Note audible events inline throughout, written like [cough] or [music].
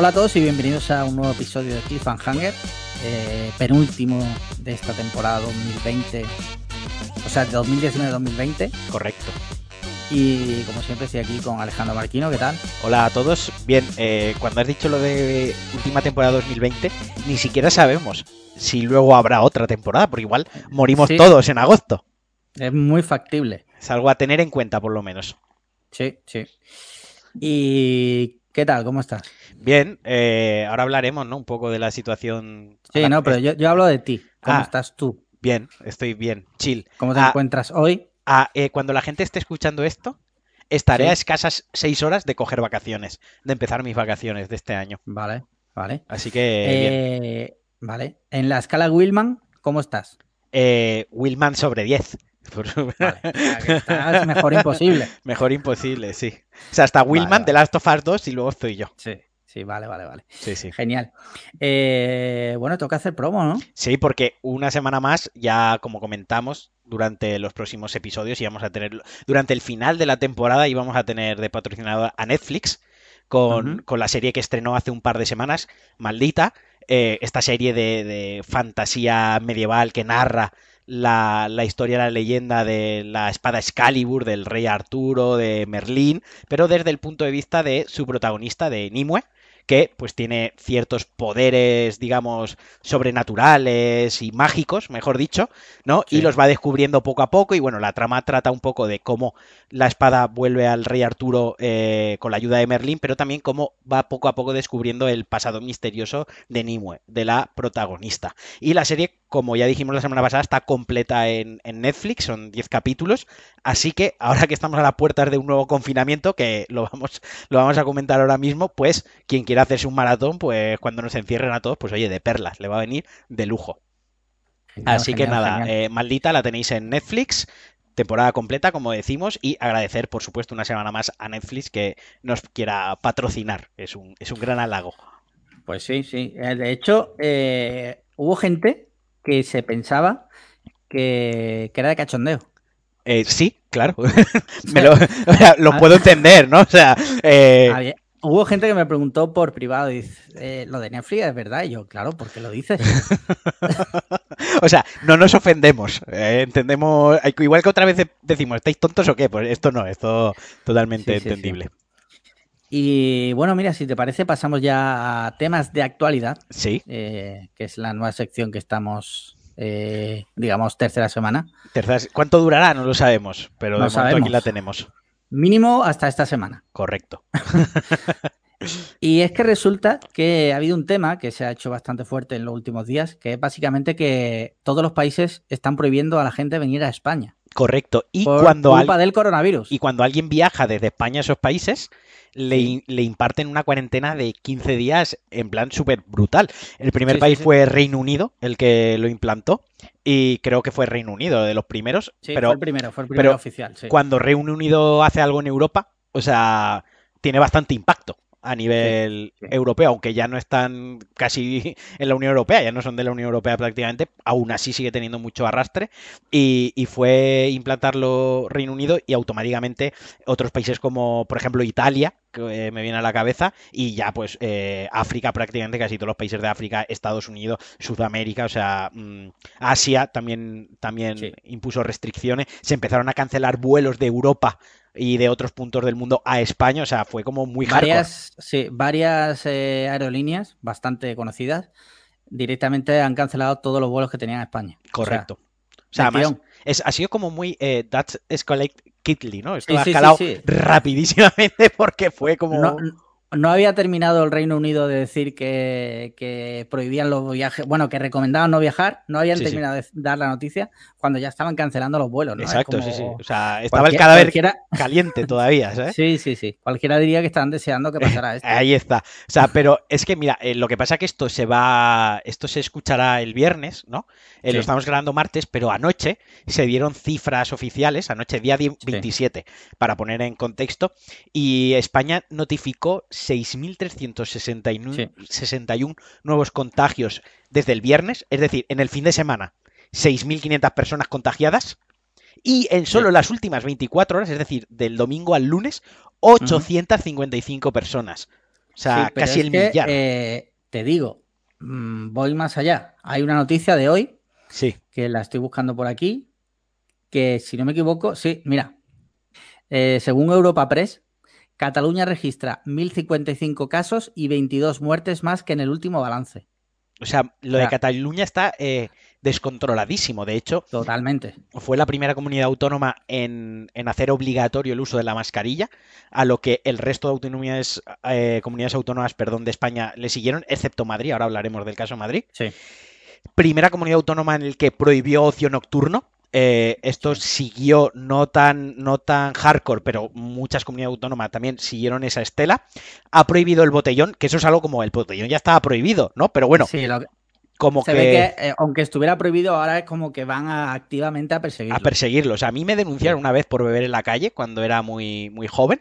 Hola a todos y bienvenidos a un nuevo episodio de Cliffhanger, eh, penúltimo de esta temporada 2020, o sea, de 2019-2020. Correcto. Y como siempre estoy aquí con Alejandro Marquino, ¿qué tal? Hola a todos. Bien, eh, cuando has dicho lo de última temporada 2020, ni siquiera sabemos si luego habrá otra temporada, porque igual morimos Sí. todos en agosto. Es muy factible. Es algo a tener en cuenta, por lo menos. Sí, sí. ¿Y qué tal? ¿Cómo estás? Bien, eh, ahora hablaremos, ¿no? Un poco de la situación. Sí, no, pero yo, yo hablo de ti. ¿Cómo Ah. estás tú? Bien, estoy bien, chill. ¿Cómo te Ah, encuentras hoy? ah, eh, cuando la gente esté escuchando esto, estaré Sí. a escasas seis horas de coger vacaciones, de empezar mis vacaciones de este año. Vale, vale. Así que. Eh, vale. En la escala Willman, ¿cómo estás? Eh, Willman sobre 10. Vale. estás mejor imposible. [laughs] Mejor imposible, sí. O sea, hasta Willman vale. de Last of Us 2 y luego estoy yo. Sí, sí, vale, vale, vale. Sí, sí. Genial. Eh, bueno, toca hacer promo, ¿no? Sí, porque una semana más, ya como comentamos, durante los próximos episodios íbamos a tener, durante el final de la temporada íbamos a tener de patrocinador a Netflix con, con la serie que estrenó hace un par de semanas, Maldita, eh, esta serie de, de fantasía medieval que narra la, la historia, la leyenda de la espada Excalibur, del rey Arturo, de Merlín, pero desde el punto de vista de su protagonista, de Nimue, que pues tiene ciertos poderes, digamos, sobrenaturales y mágicos, mejor dicho, ¿no? Sí. Y los va descubriendo poco a poco y bueno, la trama trata un poco de cómo la espada vuelve al rey Arturo eh, con la ayuda de Merlín, pero también cómo va poco a poco descubriendo el pasado misterioso de Nimue, de la protagonista. Y la serie, como ya dijimos la semana pasada, está completa en, en Netflix, son 10 capítulos, así que ahora que estamos a las puertas de un nuevo confinamiento, que lo vamos, lo vamos a comentar ahora mismo, pues quien quiera hacerse un maratón, pues cuando nos encierren a todos, pues oye, de perlas, le va a venir de lujo. Genial, Así que nada, eh, maldita la tenéis en Netflix, temporada completa, como decimos, y agradecer, por supuesto, una semana más a Netflix que nos quiera patrocinar. Es un, es un gran halago. Pues sí, sí. Eh, De hecho, eh, hubo gente que se pensaba que, que era de cachondeo. Eh, sí, claro. [laughs] [laughs] Me lo, o sea, lo puedo [laughs] entender, ¿no? O sea, eh, Había- hubo gente que me preguntó por privado, y dice, eh, lo de Netflix es verdad. Y yo, claro, ¿por qué lo dices? o sea, no nos ofendemos. eh, entendemos. Igual que otra vez decimos, ¿estáis tontos o qué? Pues esto no, esto totalmente Sí, sí, sí. Y bueno, mira, si te parece, pasamos ya a temas de actualidad, Sí, eh, que es la nueva sección que estamos, eh, digamos, tercera semana. terceras- ¿cuánto durará? No lo sabemos, pero No de momento aquí la tenemos. Mínimo hasta esta semana. Correcto. [laughs] Y es que resulta que ha habido un tema que se ha hecho bastante fuerte en los últimos días, que es básicamente que todos los países están prohibiendo a la gente venir a España Correcto. Y por cuando, culpa al- del coronavirus. y cuando alguien viaja desde España a esos países, le, imparten una cuarentena de 15 días en plan súper brutal. El primer Sí, país sí. fue Reino Unido, el que lo implantó, y creo que fue Reino Unido de los primeros, Sí, pero fue el primero, fue el primero pero oficial. cuando Reino Unido hace algo en Europa, o sea, tiene bastante impacto a nivel sí. europeo, aunque ya no están casi en la Unión Europea, ya no son de la Unión Europea prácticamente, aún así sigue teniendo mucho arrastre y, y fue implantarlo Reino Unido y automáticamente otros países como por ejemplo Italia, que eh, me viene a la cabeza, y ya pues eh, África prácticamente, casi todos los países de África, Estados Unidos, Sudamérica, o sea, mm, Asia también, también Sí. impuso restricciones, se empezaron a cancelar vuelos de Europa y de otros puntos del mundo a España, o sea, fue como muy hardcore. varias, sí, varias eh, aerolíneas bastante conocidas directamente han cancelado todos los vuelos que tenían a España. O sea, Correcto. O sea, además, tirón. es, ha sido como muy eh, That's Escalate Quickly, ¿no? Esto Sí, ha sí, escalado sí. [laughs] rapidísimamente porque fue como... No, no había terminado el Reino Unido de decir que, que prohibían los viajes, bueno, que recomendaban no viajar, no habían Sí, sí. terminado de dar la noticia cuando ya estaban cancelando los vuelos, ¿no? Es Exacto, como- sí, sí. O sea, estaba el cadáver cualquiera- caliente todavía, [laughs] ¿sabes? Sí, sí, sí. Cualquiera diría que estaban deseando que pasara [laughs] esto. Ahí está. O sea, pero es que mira, eh, lo que pasa que esto se va, esto se escuchará el viernes, ¿no? Eh, Sí. Lo estamos grabando martes, pero anoche se dieron cifras oficiales, anoche día die- 27, para poner en contexto, y España notificó 6.361 Sí. 61 nuevos contagios desde el viernes, es decir, en el fin de semana, 6.500 personas contagiadas. Y en solo las últimas 24 horas, es decir, del domingo al lunes, 855 personas. O sea, Sí, casi el que, millar. eh, te digo, mm, voy más allá. Hay una noticia de hoy Sí. que la estoy buscando por aquí, que si no me equivoco, sí, mira, eh, según Europa Press, Cataluña registra 1.055 casos y 22 muertes más que en el último balance. O sea, lo O de Cataluña está eh, descontroladísimo. De hecho, Totalmente. fue la primera comunidad autónoma en, en hacer obligatorio el uso de la mascarilla, a lo que el resto de autonomías, eh, comunidades autónomas perdón, de España le siguieron, excepto Madrid. Ahora hablaremos del caso de Madrid. Sí. Primera comunidad autónoma en el que prohibió ocio nocturno. Eh, esto siguió no tan, no tan hardcore, pero muchas comunidades autónomas también siguieron esa estela. Ha prohibido el botellón, que eso es algo como el botellón ya estaba prohibido, ¿no? Pero bueno, Sí, lo que- como se que, ve que, eh, aunque estuviera prohibido, ahora es como que van a- activamente a perseguirlo. a perseguirlo. O sea, a mí me denunciaron una vez por beber en la calle cuando era muy, muy joven.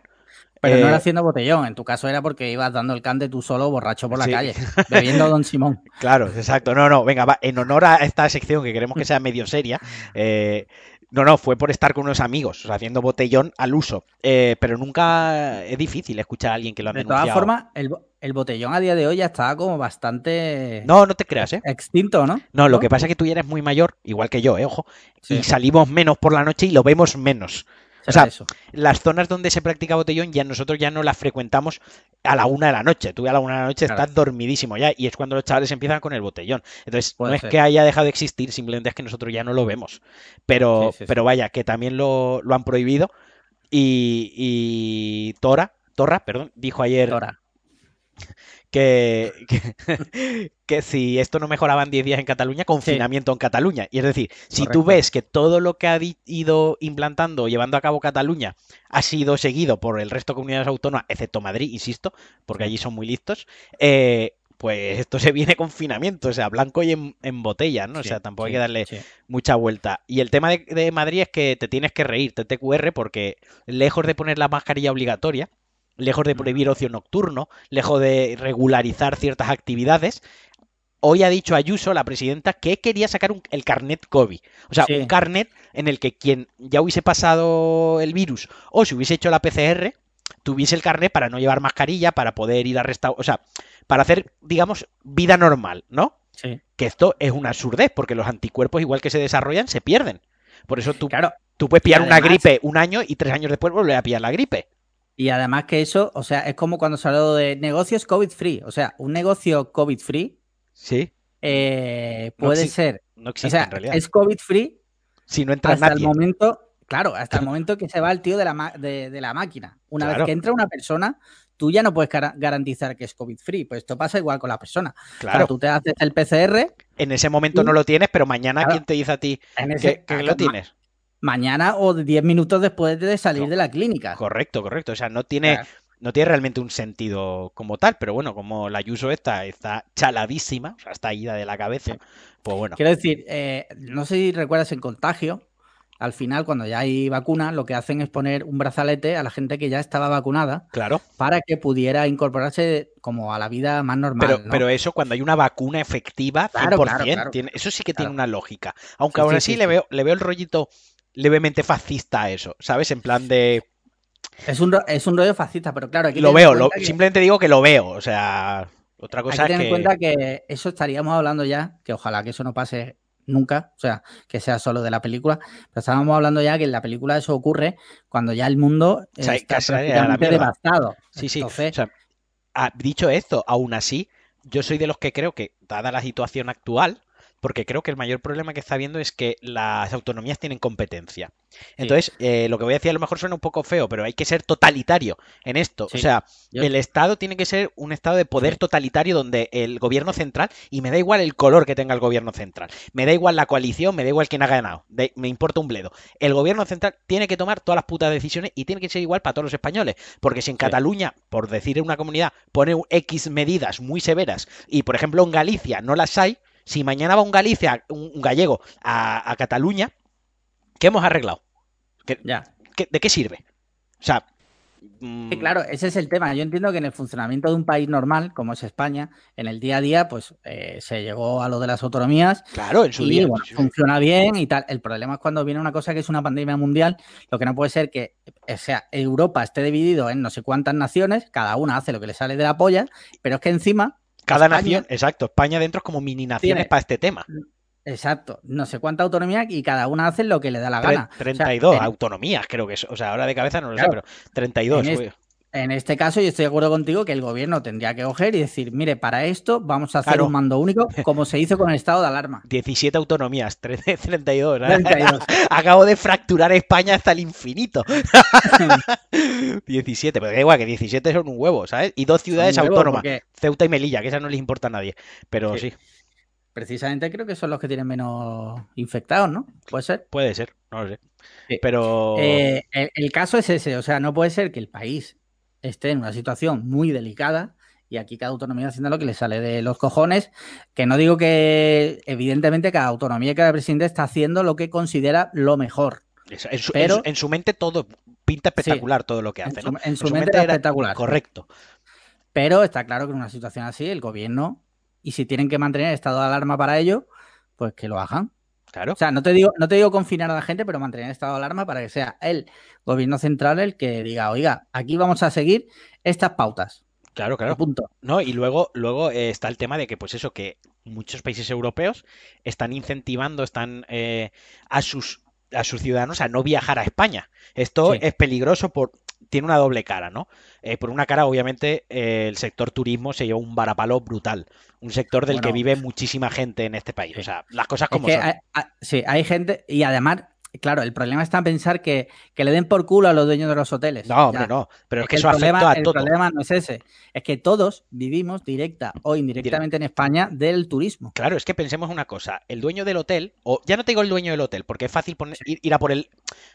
Pero Eh, no era haciendo botellón, en tu caso era porque ibas dando el cante tú solo borracho por la Sí. calle, bebiendo Don Simón. [laughs] Claro, exacto. No, no, venga, va. En honor a esta sección que queremos que sea medio seria, eh, no, no, fue por estar con unos amigos, o sea, haciendo botellón al uso. Eh, pero nunca es difícil escuchar a alguien que lo ha De todas formas, el, bo- el botellón a día de hoy ya está como bastante No, no te creas, ¿eh? extinto, ¿no? No, lo que pasa es que tú ya eres muy mayor, igual que yo, ¿eh? Ojo, Sí. y salimos menos por la noche y lo vemos menos. O sea, eso. las zonas donde se practica botellón ya nosotros ya no las frecuentamos a la una de la noche. Tú a la una de la noche Claro. estás dormidísimo ya y es cuando los chavales empiezan con el botellón. Entonces, Puede no es ser. que haya dejado de existir, simplemente es que nosotros ya no lo vemos. Pero, Sí, sí, sí. pero vaya, que también lo, lo han prohibido. Y, y Tora, Torra, perdón, dijo ayer Tora. que, que, [laughs] que si esto no mejoraba en 10 días en Cataluña, confinamiento en Cataluña. Y es decir, si tú ves que todo lo que ha ido implantando o llevando a cabo Cataluña ha sido seguido por el resto de comunidades autónomas, excepto Madrid, insisto, porque allí son muy listos, eh, pues esto se viene confinamiento, o sea, blanco y en, en botella, ¿no? o sea, tampoco hay que darle sí. mucha vuelta. Y el tema de, de Madrid es que te tienes que reír, TTQR, porque lejos de poner la mascarilla obligatoria, lejos de prohibir ocio nocturno, lejos de regularizar ciertas actividades, hoy ha dicho Ayuso, la presidenta, que quería sacar un- el carnet COVID. O sea, Sí. un carnet en el que quien ya hubiese pasado el virus o si hubiese hecho la PCR, tuviese el carnet para no llevar mascarilla, para poder ir a restaurar, o sea, para hacer, digamos, vida normal, ¿no? Sí. Que esto es una absurdez, porque los anticuerpos, igual que se desarrollan, se pierden. Por eso tú, Claro. tú puedes pillar una gripe un año y tres años después volver a pillar la gripe. Y además que eso, o sea, es como cuando se habló de negocios COVID free. O sea, un negocio COVID free Sí, eh, puede ser. no O existe sea, en realidad. es COVID free Si no entra hasta el momento, claro, hasta el [laughs] momento que se va el tío de la, de, de la máquina. Una Claro. vez que entra una persona, tú ya no puedes gara- garantizar que es COVID free. Pues esto pasa igual con la persona. O sea, Claro, tú te haces el PCR, en ese momento y- no lo tienes, pero mañana, Claro. ¿quién te dice a ti que, lo tienes? mañana o 10 minutos después de salir de la clínica. Correcto, correcto. O sea, no tiene, Claro. No tiene realmente un sentido como tal, pero bueno, como la Ayuso esta está chaladísima, o sea, está ida de la cabeza, Sí. pues bueno. Quiero decir, eh, no sé si recuerdas en contagio, al final, cuando ya hay vacuna, lo que hacen es poner un brazalete a la gente que ya estaba vacunada Claro, para que pudiera incorporarse como a la vida más normal. pero, ¿no? pero eso cuando hay una vacuna efectiva, 100%, Claro, claro, claro. tiene- eso sí que tiene una lógica. Aunque Sí, aún sí, así sí, le. Veo, le veo el rollito levemente fascista a eso, ¿sabes? En plan de... es, un, es un rollo fascista, pero claro, hay que Lo veo, lo- que- simplemente digo que lo veo, o sea... Otra cosa es tener que... en cuenta que eso estaríamos hablando ya, que ojalá que eso no pase nunca, o sea, que sea solo de la película, pero estábamos hablando ya que en la película eso ocurre cuando ya el mundo O sea, está prácticamente devastado. Sí, sí. Entonces, O sea, ah, dicho esto, aún así, yo soy de los que creo que, dada la situación actual, porque creo que el mayor problema que está habiendo es que las autonomías tienen competencia. Entonces, eh, lo que voy a decir a lo mejor suena un poco feo, pero hay que ser totalitario en esto. Sí. O sea, Yo- el Estado tiene que ser un Estado de poder Sí. totalitario donde el gobierno central, y me da igual el color que tenga el gobierno central, me da igual la coalición, me da igual quién ha ganado, de- me importa un bledo. El gobierno central tiene que tomar todas las putas decisiones y tiene que ser igual para todos los españoles. Porque si en. Cataluña, por decir una comunidad, pone X medidas muy severas y, por ejemplo, en Galicia no las hay, si mañana va un Galicia, un, un gallego a, a Cataluña, ¿qué hemos arreglado? ¿Qué- ya. qué- ¿De qué sirve? O sea, Mm. claro, ese es el tema. Yo entiendo que en el funcionamiento de un país normal, como es España, en el día a día, pues eh, se llegó a lo de las autonomías. Claro, en su día. funciona bien y tal. El problema es cuando viene una cosa que es una pandemia mundial, lo que no puede ser que, o sea, Europa esté dividido en no sé cuántas naciones, cada una hace lo que le sale de la polla, pero es que encima. Cada nación, exacto, España dentro es como mini naciones para este tema. Exacto, no sé cuánta autonomía y cada una hace lo que le da la gana. 32 autonomías, creo que es. O sea, ahora de cabeza no lo sé, pero 32. En, en, este caso, yo estoy de acuerdo contigo que el gobierno tendría que coger y decir, mire, para esto vamos a hacer un mando único, [laughs] como se hizo con el estado de alarma. 17 autonomías, 32. 32. [laughs] Acabo de fracturar España hasta el infinito. [laughs] 17, pero da igual que 17 son un huevo, ¿sabes? Y dos ciudades autónomas, Ceuta y Melilla, que esa no les importa a nadie. Pero sí precisamente creo que son los que tienen menos infectados, ¿no? ¿Puede ser? Puede ser, no lo sé. Pero. Eh, el, caso es ese, o sea, no puede ser que el país esté en una situación muy delicada y aquí cada autonomía haciendo lo que le sale de los cojones, que no digo que evidentemente cada autonomía y cada presidente está haciendo lo que considera lo mejor. En su, pero, en su, mente todo pinta espectacular todo lo que hace, ¿no? En su, mente, era espectacular. Correcto. Pero está claro que en una situación así el gobierno y si tienen que mantener estado de alarma para ello, pues que lo hagan. Claro. O sea, no te digo, no te digo confinar a la gente, pero mantener estado de alarma para que sea el gobierno central el que diga, oiga, aquí vamos a seguir estas pautas. Claro, claro. Punto. No, y luego, luego eh, está el tema de que, pues eso, que muchos países europeos están incentivando, están eh, a sus a sus ciudadanos a no viajar a España. Esto es peligroso por tiene una doble cara, ¿no? Eh, por una cara, obviamente, eh, el sector turismo se lleva un varapalo brutal. Un sector del que vive muchísima gente en este país. O sea, las cosas como son. sí, hay gente, y además Claro, el problema está en pensar que, le den por culo a los dueños de los hoteles. No, hombre, no. Pero es, que, eso afecta a todo. El problema no es ese. Es que todos vivimos directa o indirectamente en España del turismo. Claro, es que pensemos una cosa. El dueño del hotel, o ya no te digo el dueño del hotel, porque es fácil ir a por el,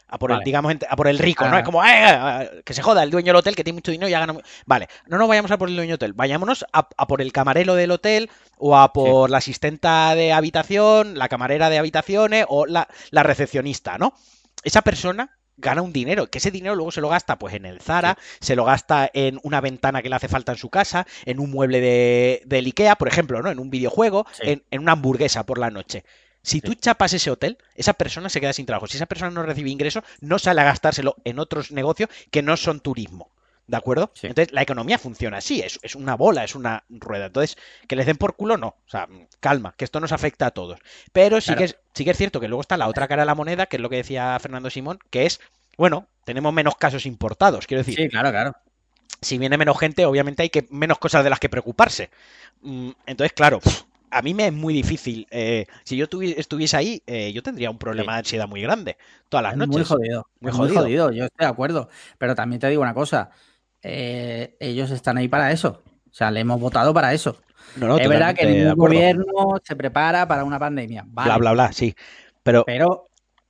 a por el, digamos, a por el rico, ¿no? Es como, ¡eh! que se joda el dueño del hotel que tiene mucho dinero y ya gana. Vale, no nos vayamos a por el dueño del hotel, vayámonos a, por el camarero del hotel o a por la asistenta de habitación, la camarera de habitaciones o la, la recepcionista ¿no? Esa persona gana un dinero, que ese dinero luego se lo gasta pues en el Zara, se lo gasta en una ventana que le hace falta en su casa, en un mueble de, del Ikea, por ejemplo, ¿no? En un videojuego, en, una hamburguesa por la noche. Si tú chapas ese hotel, esa persona se queda sin trabajo. Si esa persona no recibe ingresos, no sale a gastárselo en otros negocios que no son turismo. ¿De acuerdo? Entonces, la economía funciona así, es, es, una bola, es una rueda. Entonces, que les den por culo, no. O sea, calma, que esto nos afecta a todos. Pero sí, que es, sí que es cierto que luego está la otra cara de la moneda, que es lo que decía Fernando Simón, que es, bueno, tenemos menos casos importados, quiero decir. Sí, claro, claro. Si viene menos gente, obviamente hay que menos cosas de las que preocuparse. Mm, entonces, claro, a mí me es muy difícil. Eh, si yo estuviese ahí, eh, yo tendría un problema de ansiedad muy grande todas las noches. Muy jodido. Muy jodido, yo estoy de acuerdo. Pero también te digo una cosa. Eh, ellos están ahí para eso. O sea, le hemos votado para eso. es verdad que ningún gobierno se prepara para una pandemia. Bla, bla, bla, sí. Pero, Pero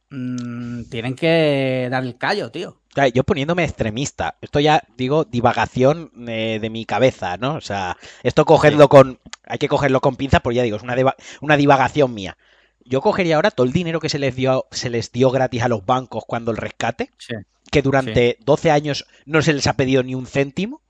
mm, tienen que dar el callo, tío. Yo poniéndome extremista, esto ya digo divagación eh, de mi cabeza, ¿no? O sea, esto cogerlo con, hay que cogerlo con pinzas, porque ya digo, es una, una divagación mía. Yo cogería ahora todo el dinero que se les dio, se les dio gratis a los bancos cuando el rescate. Sí que durante 12 años no se les ha pedido ni un céntimo.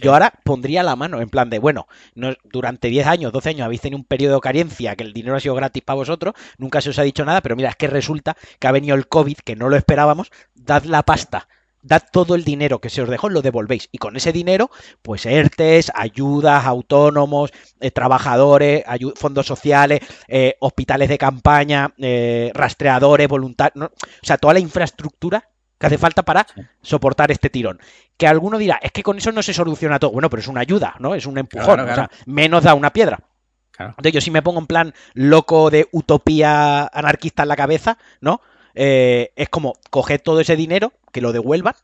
Yo ahora pondría la mano en plan de, bueno, no, durante 10 años, 12 años habéis tenido un periodo de carencia, que el dinero ha sido gratis para vosotros, nunca se os ha dicho nada, pero mira, es que resulta que ha venido el COVID, que no lo esperábamos, dad la pasta, dad todo el dinero que se os dejó, lo devolvéis. Y con ese dinero, pues ERTES, ayudas, autónomos, eh, trabajadores, fondos sociales, eh, hospitales de campaña, eh, rastreadores, voluntarios, o sea, toda la infraestructura que hace falta para soportar este tirón. Que alguno dirá, es que con eso no se soluciona todo. Bueno, pero es una ayuda, ¿no? Es un empujón. O sea, menos da una piedra. Entonces, yo si me pongo en plan loco de utopía anarquista en la cabeza, ¿no? Eh, es como coger todo ese dinero, que lo devuelvan,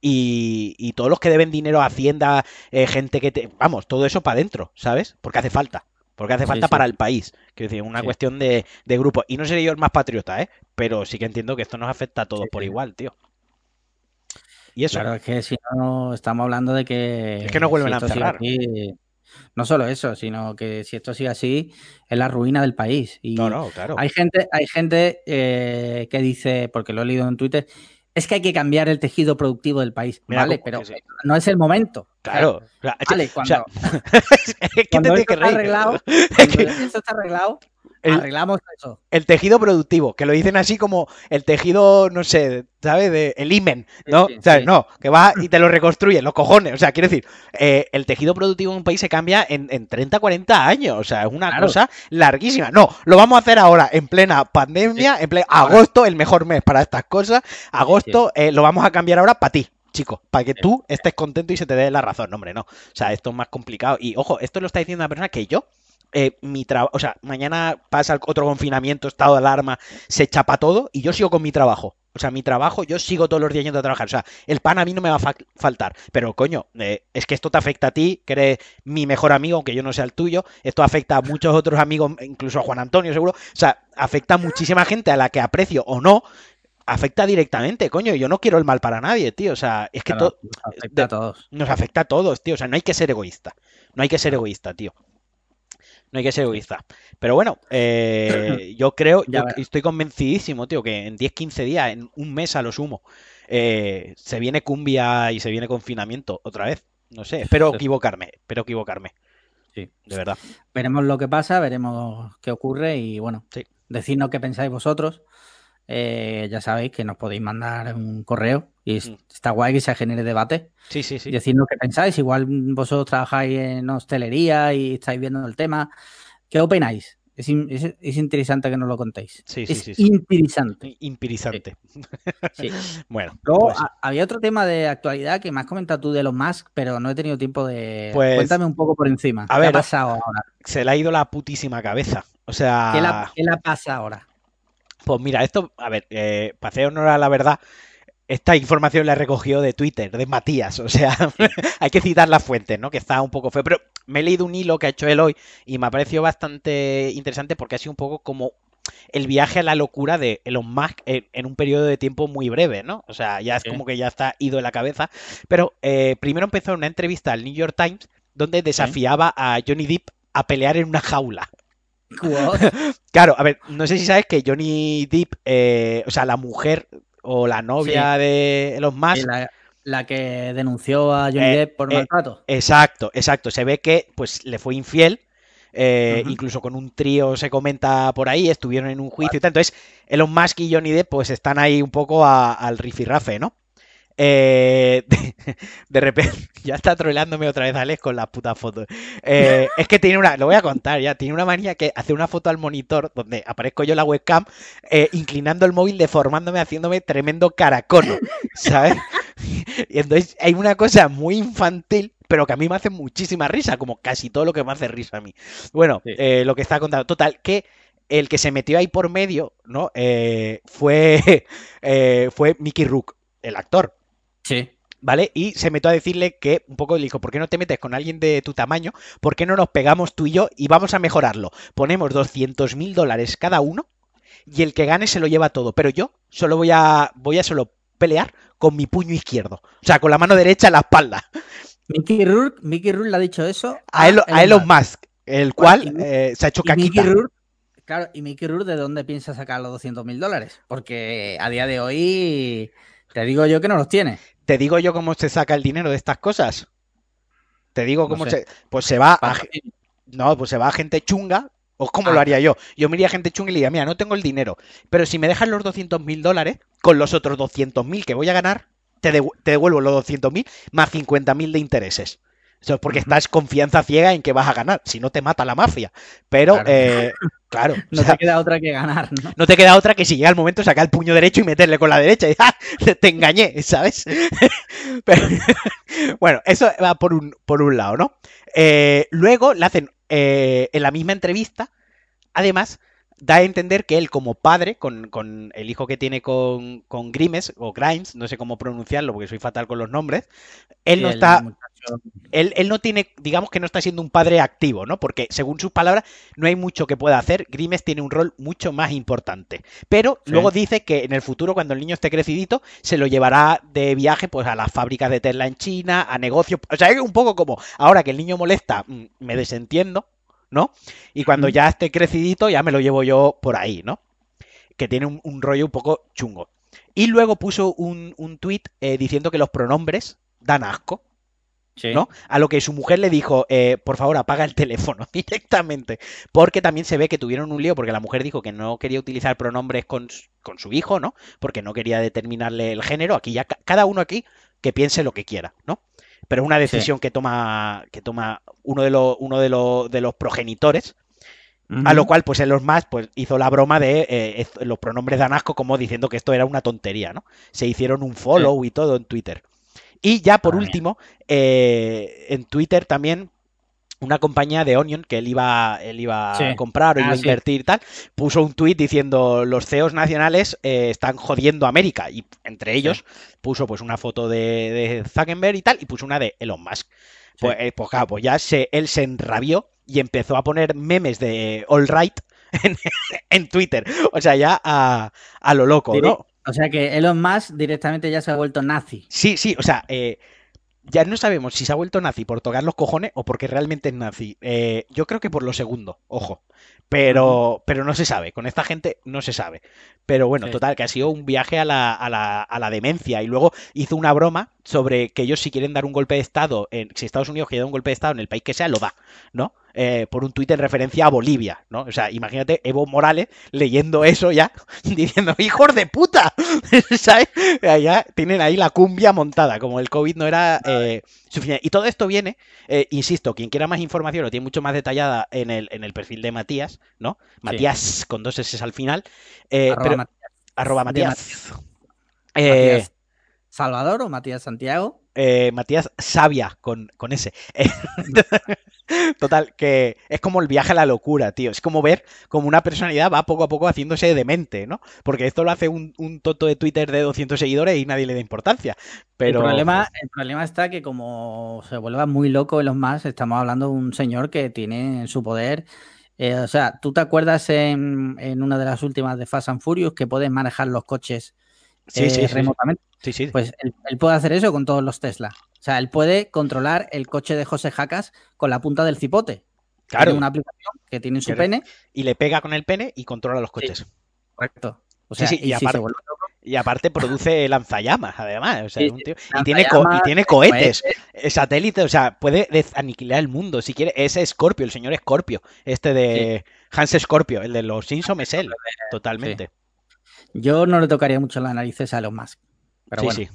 y, todos los que deben dinero a Hacienda, eh, gente que te. Vamos, todo eso para adentro, ¿sabes? Porque hace falta. Porque hace falta para el país. Quiero decir, una cuestión de, de, grupo. Y no seré yo el más patriota, ¿eh? Pero sí que entiendo que esto nos afecta a todos por igual, tío. Y eso. Claro, es que si no, estamos hablando de que. Es que no vuelven a cerrar. no solo eso, sino que si esto sigue así, es la ruina del país. Y no, no, claro. Hay gente, hay gente eh, que dice, porque lo he leído en Twitter, es que hay que cambiar el tejido productivo del país, Mira, ¿vale? Pero sí. no es el momento. Claro. Vale, [laughs] cuando, esto está arreglado, cuando esto está arreglado, el- arreglamos eso. el tejido productivo, que lo dicen así como el tejido, no sé, ¿sabes? De, el imen, ¿no? Sí, ¿Sabes? sí. No, que va y te lo reconstruye, los cojones. O sea, quiero decir, eh, el tejido productivo en un país se cambia en, en 30, 40 años. O sea, es una Claro. cosa larguísima. No, lo vamos a hacer ahora, en plena pandemia, en pleno Ahora. agosto, el mejor mes para estas cosas. Agosto, eh, lo vamos a cambiar ahora para ti. Chicos, para que tú estés contento y se te dé la razón, No, hombre, no. O sea, esto es más complicado. Y ojo, esto lo está diciendo una persona que yo eh, mi trabajo, o sea, mañana pasa otro confinamiento, estado de alarma, se chapa todo y yo sigo con mi trabajo. O sea, mi trabajo, yo sigo todos los días yendo a trabajar. O sea, el pan a mí no me va a fa- faltar. Pero, coño, eh, es que esto te afecta a ti, que eres mi mejor amigo, aunque yo no sea el tuyo. Esto afecta a muchos otros amigos, incluso a Juan Antonio, seguro. O sea, afecta a muchísima gente a la que aprecio o no. Afecta directamente, coño. Yo no quiero el mal para nadie, tío. O sea, es que Claro, to- nos afecta a todos. nos afecta a todos, tío. O sea, no hay que ser egoísta. No hay que ser egoísta, tío. No hay que ser egoísta. Pero bueno, [coughs] eh, yo creo, yo estoy convencidísimo, tío, que en 10-15 días, en un mes a lo sumo, eh, se viene cumbia y se viene confinamiento otra vez. No sé, espero equivocarme, espero equivocarme, Sí. de verdad. Veremos lo que pasa, veremos qué ocurre y bueno, Sí. decidnos qué pensáis vosotros. Eh, ya sabéis que nos podéis mandar un correo y Mm. está guay que se genere debate. Sí, sí, sí. Decirnos qué pensáis. Igual vosotros trabajáis en hostelería y estáis viendo el tema. ¿Qué opináis? Es, es- es interesante que nos lo contéis. Sí, sí, es sí, sí. interesante. Impirizante. Sí. [laughs] Bueno, Luego, pues, a- había otro tema de actualidad que me has comentado tú de los Musk, pero no he tenido tiempo de. Pues, Cuéntame un poco por encima. a ¿Qué ver, ha pasado ahora? se le ha ido la putísima cabeza. O sea, ¿Qué la, qué la pasa ahora? Pues mira, esto, a ver, eh, para hacer honor a la verdad, esta información la he recogido de Twitter, de Matías, [laughs] o sea, hay que citar las fuentes, ¿no? Que está un poco feo, pero me he leído un hilo que ha hecho él hoy y me ha parecido bastante interesante porque ha sido un poco como el viaje a la locura de Elon Musk en, un periodo de tiempo muy breve, ¿no? O sea, ya es como que ya está ido en la cabeza, pero eh, primero empezó una entrevista al New York Times donde desafiaba a Johnny Depp a pelear en una jaula. [laughs] Claro, a ver, no sé si sabes que Johnny Depp, eh, o sea, la mujer o la novia de Elon Musk, la, la que denunció a Johnny Eh, Depp por eh, maltrato. exacto, exacto, se ve que pues le fue infiel, eh, incluso con un trío se comenta por ahí, estuvieron en un juicio y tal, entonces Elon Musk y Johnny Depp pues están ahí un poco a- al rifirrafe, ¿no? Eh, de, [laughs] de repente, ya está troleándome otra vez Alex con las putas fotos. Eh, [laughs] es que tiene una, lo voy a contar ya, tiene una manía que hace una foto al monitor donde aparezco yo en la webcam, eh, inclinando el móvil, deformándome, haciéndome tremendo caracono, ¿sabes? [laughs] Y entonces hay una cosa muy infantil, pero que a mí me hace muchísima risa, como casi todo lo que me hace risa a mí. Bueno, Sí. eh, lo que está contando, total, que el que se metió ahí por medio, ¿no? Eh, fue, eh, fue Mickey Rook, el actor. Sí. ¿Vale? Y se metió a decirle que un poco le dijo, ¿por qué no te metes con alguien de tu tamaño? ¿Por qué no nos pegamos tú y yo y vamos a mejorarlo? Ponemos 200 mil dólares cada uno y el que gane se lo lleva todo. Pero yo solo voy a, voy a solo pelear con mi puño izquierdo. O sea, con la mano derecha en la espalda. Mickey Rourke, Mickey Rourke le ha dicho eso A, Elon, a Elon Musk, el cual y- eh, se ha hecho Y Mickey caquita. Rourke, claro, y Mickey Rourke, ¿de dónde piensa sacar los 200 mil dólares? Porque a día de hoy te digo yo que no los tiene. ¿Te digo yo cómo se saca el dinero de estas cosas? Te digo No cómo sé. se... Pues se va a... No, pues se va a gente chunga. ¿O cómo Ah. lo haría yo? Yo me iría a gente chunga y le diría, mira, no tengo el dinero, pero si me dejas los 200 mil dólares, con los otros 200 mil que voy a ganar, te devuelvo los 200 mil más 50 mil de intereses. Eso es porque estás confianza ciega en que vas a ganar, si no te mata la mafia. Pero, Claro. eh, claro, [laughs] o No sea, te queda otra que ganar, ¿no? no te queda otra que si llega el momento sacar el puño derecho y meterle con la derecha y [laughs] ¡ah! te engañé, ¿sabes? [laughs] Pero- bueno, eso va por un, por un lado, ¿no? Eh, luego le hacen eh, en la misma entrevista, además, da a entender que él como padre, con, con el hijo que tiene con, con Grimes, o Grimes, no sé cómo pronunciarlo porque soy fatal con los nombres, él no está él, él no tiene, digamos que no está siendo un padre activo, ¿no? Porque según sus palabras, no hay mucho que pueda hacer. Grimes tiene un rol mucho más importante. Pero Sí. luego dice que en el futuro, cuando el niño esté crecidito, se lo llevará de viaje pues a las fábricas de Tesla en China, a negocios. O sea, es un poco como ahora que el niño molesta, mm, me desentiendo, ¿no? Y cuando ya esté crecidito, ya me lo llevo yo por ahí, ¿no? Que tiene un, un rollo un poco chungo. Y luego puso un, un tuit eh, diciendo que los pronombres dan asco. Sí. ¿no? A lo que su mujer le dijo, eh, por favor, apaga el [laughs] teléfono directamente. Porque también se ve que tuvieron un lío, porque la mujer dijo que no quería utilizar pronombres con, su- con su hijo, ¿no? Porque no quería determinarle el género. Aquí ya ca- cada uno aquí que piense lo que quiera, ¿no? Pero es una decisión que toma, que toma uno de los, uno de los, de los progenitores. A lo cual, pues Elon Musk pues, hizo la broma de eh, ez- los pronombres dan asco, como diciendo que esto era una tontería, ¿no? Se hicieron un follow y todo en Twitter. Y ya por mía. último, eh, en Twitter también una compañía de Onion que él iba, él iba Sí. a comprar o iba Ah, a sí. invertir y tal, puso un tuit diciendo los CEOs nacionales eh, están jodiendo a América y entre ellos puso pues una foto de, de Zuckerberg y tal y puso una de Elon Musk. Pues, eh, pues claro, pues ya se, él se enrabió y empezó a poner memes de All Right en, [laughs] en Twitter. O sea, ya a, a lo loco, ¿no? O sea que Elon Musk directamente ya se ha vuelto nazi. Sí, sí, o sea, eh, ya no sabemos si se ha vuelto nazi por tocar los cojones o porque realmente es nazi. Eh, yo creo que por lo segundo, ojo. Pero, pero no se sabe, con esta gente no se sabe. Pero bueno, Sí. total, que ha sido un viaje a la, a la, a la demencia. Y luego hizo una broma sobre que ellos si quieren dar un golpe de Estado, en, si Estados Unidos quiere dar un golpe de Estado en el país que sea, lo da, ¿no? Eh, por un tuit en referencia a Bolivia, ¿no? O sea, imagínate Evo Morales leyendo eso ya, [laughs] diciendo, hijos de puta, [laughs] ¿sabes? Ya tienen ahí la cumbia montada, como el COVID no era eh, suficiente. Y todo esto viene, eh, insisto, quien quiera más información lo tiene mucho más detallada en el, en el perfil de Matías, ¿no? Matías con dos S al final. eh, Arroba pero- Matías. arroba de Matías. Eh, Matías Salvador o Matías Santiago. eh, Matías Sabia con, con ese. [laughs] Total, que es como el viaje a la locura, tío. Es como ver como una personalidad va poco a poco haciéndose demente, ¿no? Porque esto lo hace un, un tonto de Twitter de 200 seguidores y nadie le da importancia. Pero el, problema, el problema está que como se vuelva muy loco en los más, estamos hablando de un señor que tiene en su poder. Eh, o sea, ¿tú te acuerdas en, en una de las últimas de Fast and Furious que puedes manejar los coches sí, eh, sí, sí, remotamente? sí, sí. Pues él, él puede hacer eso con todos los Tesla. O sea, él puede controlar el coche de José Jacas con la punta del cipote. Claro, Tiene una aplicación que tiene en su pene. y le pega con el pene y controla los coches. Correcto. O sea, y y, aparte- se vuelve loco, Y aparte produce lanzallamas, además. O sea, Sí, es un tío- y, tiene co- y tiene cohetes. cohetes, eh, satélite, o sea, puede aniquilar el mundo. Si quiere, ese Scorpio, el señor Scorpio, este de Hans Scorpio, el de los Simpsons es él, totalmente. Yo no le tocaría mucho las narices a Elon Musk. Pero sí, bueno, sí,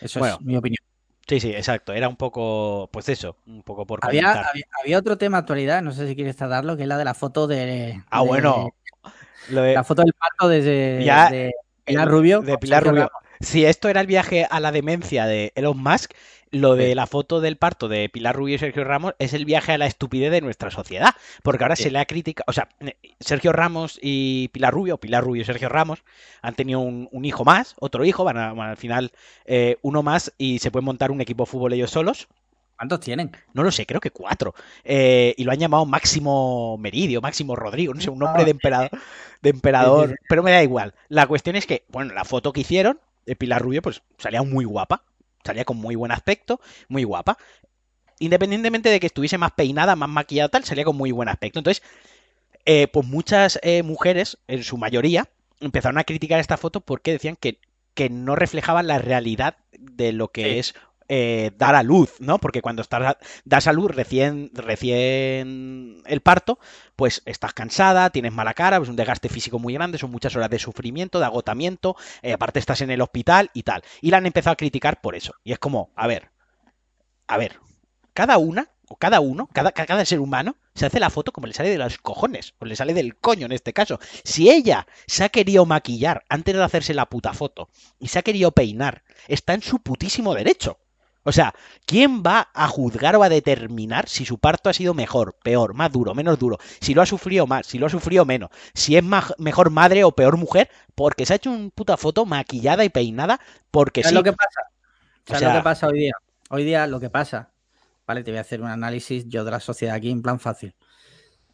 eso Bueno, es mi opinión. sí, sí, exacto. Era un poco, pues eso, un poco por Había, había, había otro tema de actualidad, no sé si quieres tratarlo, que es la de la foto de. Ah, de- bueno, [laughs] lo de, La foto del parto de, Ya, de Pilar Rubio. de con Pilar Rubio. Si esto era el viaje a la demencia de Elon Musk, lo de la foto del parto de Pilar Rubio y Sergio Ramos es el viaje a la estupidez de nuestra sociedad. Porque ahora Sí. se le ha criticado. O sea, eh, Sergio Ramos y Pilar Rubio, Pilar Rubio y Sergio Ramos, han tenido un, un hijo más, otro hijo, van, a, van al final eh, uno más y se pueden montar un equipo de fútbol ellos solos. ¿Cuántos tienen? No lo sé, creo que cuatro. Eh, y lo han llamado Máximo Meridio, Máximo Rodrigo, no sé, un nombre Ah, de emperador, de emperador, pero me da igual. La cuestión es que, bueno, la foto que hicieron de Pilar Rubio, pues salía muy guapa, salía con muy buen aspecto, muy guapa. Independientemente de que estuviese más peinada, más maquillada, tal, salía con muy buen aspecto. Entonces, eh, pues muchas eh, mujeres, en su mayoría, empezaron a criticar esta foto porque decían que, que no reflejaba la realidad de lo que Sí. es eh, dar a luz, ¿no? Porque cuando estás, das a luz recién, recién el parto, pues estás cansada, tienes mala cara, es un desgaste físico muy grande, son muchas horas de sufrimiento, de agotamiento, eh, aparte estás en el hospital y tal. Y la han empezado a criticar por eso. Y es como, a ver, a ver, cada una, o cada uno, cada, cada ser humano, se hace la foto como le sale de los cojones, o le sale del coño en este caso. Si ella se ha querido maquillar antes de hacerse la puta foto y se ha querido peinar, está en su putísimo derecho. O sea, ¿quién va a juzgar o a determinar si su parto ha sido mejor, peor, más duro, menos duro? Si lo ha sufrido más, si lo ha sufrido menos, si es ma- mejor madre o peor mujer, porque se ha hecho una puta foto maquillada y peinada, porque ¿Sabes sí. lo que pasa? O ¿Sabes sea- lo que pasa hoy día? Hoy día lo que pasa, vale, te voy a hacer un análisis yo de la sociedad aquí en plan fácil.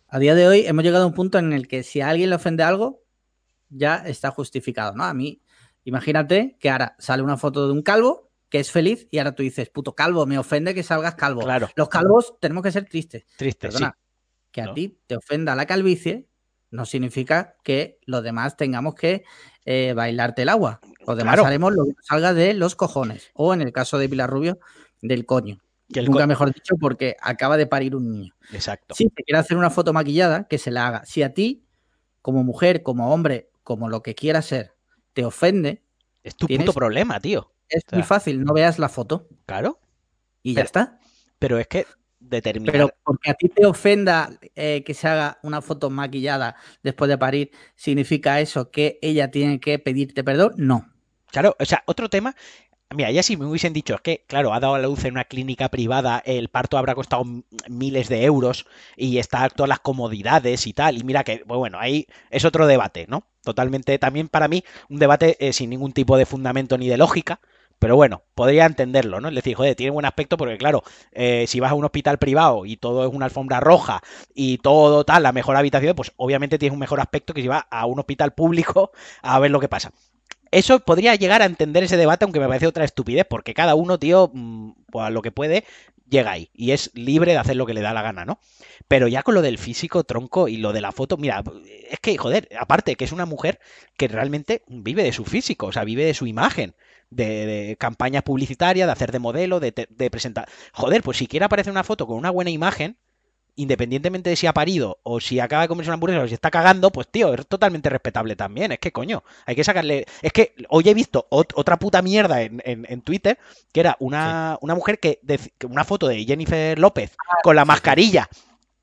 A día de hoy hemos llegado a un punto en el que si a alguien le ofende algo, ya está justificado, ¿no? A mí, imagínate que ahora sale una foto de un calvo que es feliz y ahora tú dices, puto calvo, me ofende que salgas calvo. Claro, Los calvos tenemos que ser tristes. triste, sí. Perdona, que a ¿no? ti te ofenda la calvicie no significa que los demás tengamos que eh, bailarte el agua. Los demás Claro. haremos lo que salga de los cojones. O en el caso de Pilar Rubio, del coño. Que el Nunca co- mejor dicho, porque acaba de parir un niño. Exacto. Si te quiere hacer una foto maquillada, que se la haga. Si a ti, como mujer, como hombre, como lo que quieras ser, te ofende, Es tu puto problema, tío. Es O sea, muy fácil, no veas la foto Claro. y ya está. Pero es que determinar. Pero porque a ti te ofenda eh, que se haga una foto maquillada después de parir, ¿significa eso que ella tiene que pedirte perdón? No. Claro, o sea, otro tema. Mira, ya si me hubiesen dicho, es que, claro, ha dado a la luz en una clínica privada, el parto habrá costado miles de euros y está todas las comodidades y tal. Y mira que, pues bueno, ahí es otro debate, ¿no? Totalmente, también para mí, un debate eh, sin ningún tipo de fundamento ni de lógica. Pero bueno, podría entenderlo, ¿no? Es decir, joder, tiene buen aspecto porque, claro, eh, si vas a un hospital privado y todo es una alfombra roja y todo tal, la mejor habitación, pues obviamente tienes un mejor aspecto que si vas a un hospital público [laughs] a ver lo que pasa. Eso podría llegar a entender ese debate, aunque me parece otra estupidez, porque cada uno, tío, mm, pues a lo que puede, llega ahí. Y es libre de hacer lo que le da la gana, ¿no? Pero ya con lo del físico, tronco, y lo de la foto, mira, es que, joder, aparte que es una mujer que realmente vive de su físico, o sea, vive de su imagen. De, de campañas publicitarias, de hacer de modelo, de, de presentar. Joder, pues si quiere aparecer una foto con una buena imagen, independientemente de si ha parido o si acaba de comerse una hamburguesa o si está cagando, pues tío, es totalmente respetable también. Es que coño, hay que sacarle. Es que hoy he visto ot- otra puta mierda en, en- en Twitter que era una, una mujer que una foto de Jennifer López con la mascarilla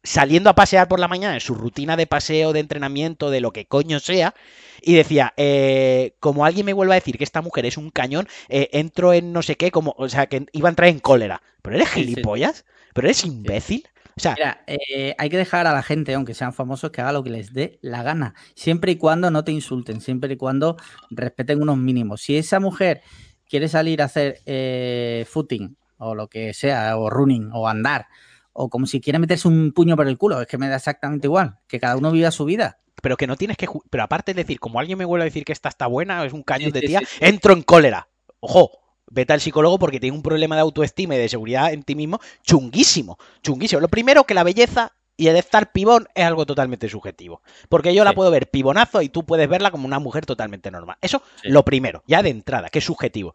saliendo a pasear por la mañana en su rutina de paseo, de entrenamiento, de lo que coño sea, y decía, eh, como alguien me vuelva a decir que esta mujer es un cañón, eh, entro en no sé qué, como, o sea, que iba a entrar en cólera. ¿Pero eres gilipollas? ¿Pero eres imbécil? O sea, Mira, eh, hay que dejar a la gente, aunque sean famosos, que haga lo que les dé la gana, siempre y cuando no te insulten, siempre y cuando respeten unos mínimos. Si esa mujer quiere salir a hacer eh, footing o lo que sea, o running, o andar, o como si quiere meterse un puño por el culo, es que me da exactamente igual, que cada uno viva su vida. pero que no tienes que. Pero aparte es decir, como alguien me vuelve a decir que esta está buena, es un cañón de sí, tía, sí, sí. entro en cólera. Ojo, vete al psicólogo porque tiene un problema de autoestima y de seguridad en ti mismo chunguísimo. Chunguísimo. Lo primero que la belleza y el estar pibón es algo totalmente subjetivo. Porque yo la Sí. puedo ver pibonazo y tú puedes verla como una mujer totalmente normal. Eso, Sí. lo primero, ya de entrada, que es subjetivo.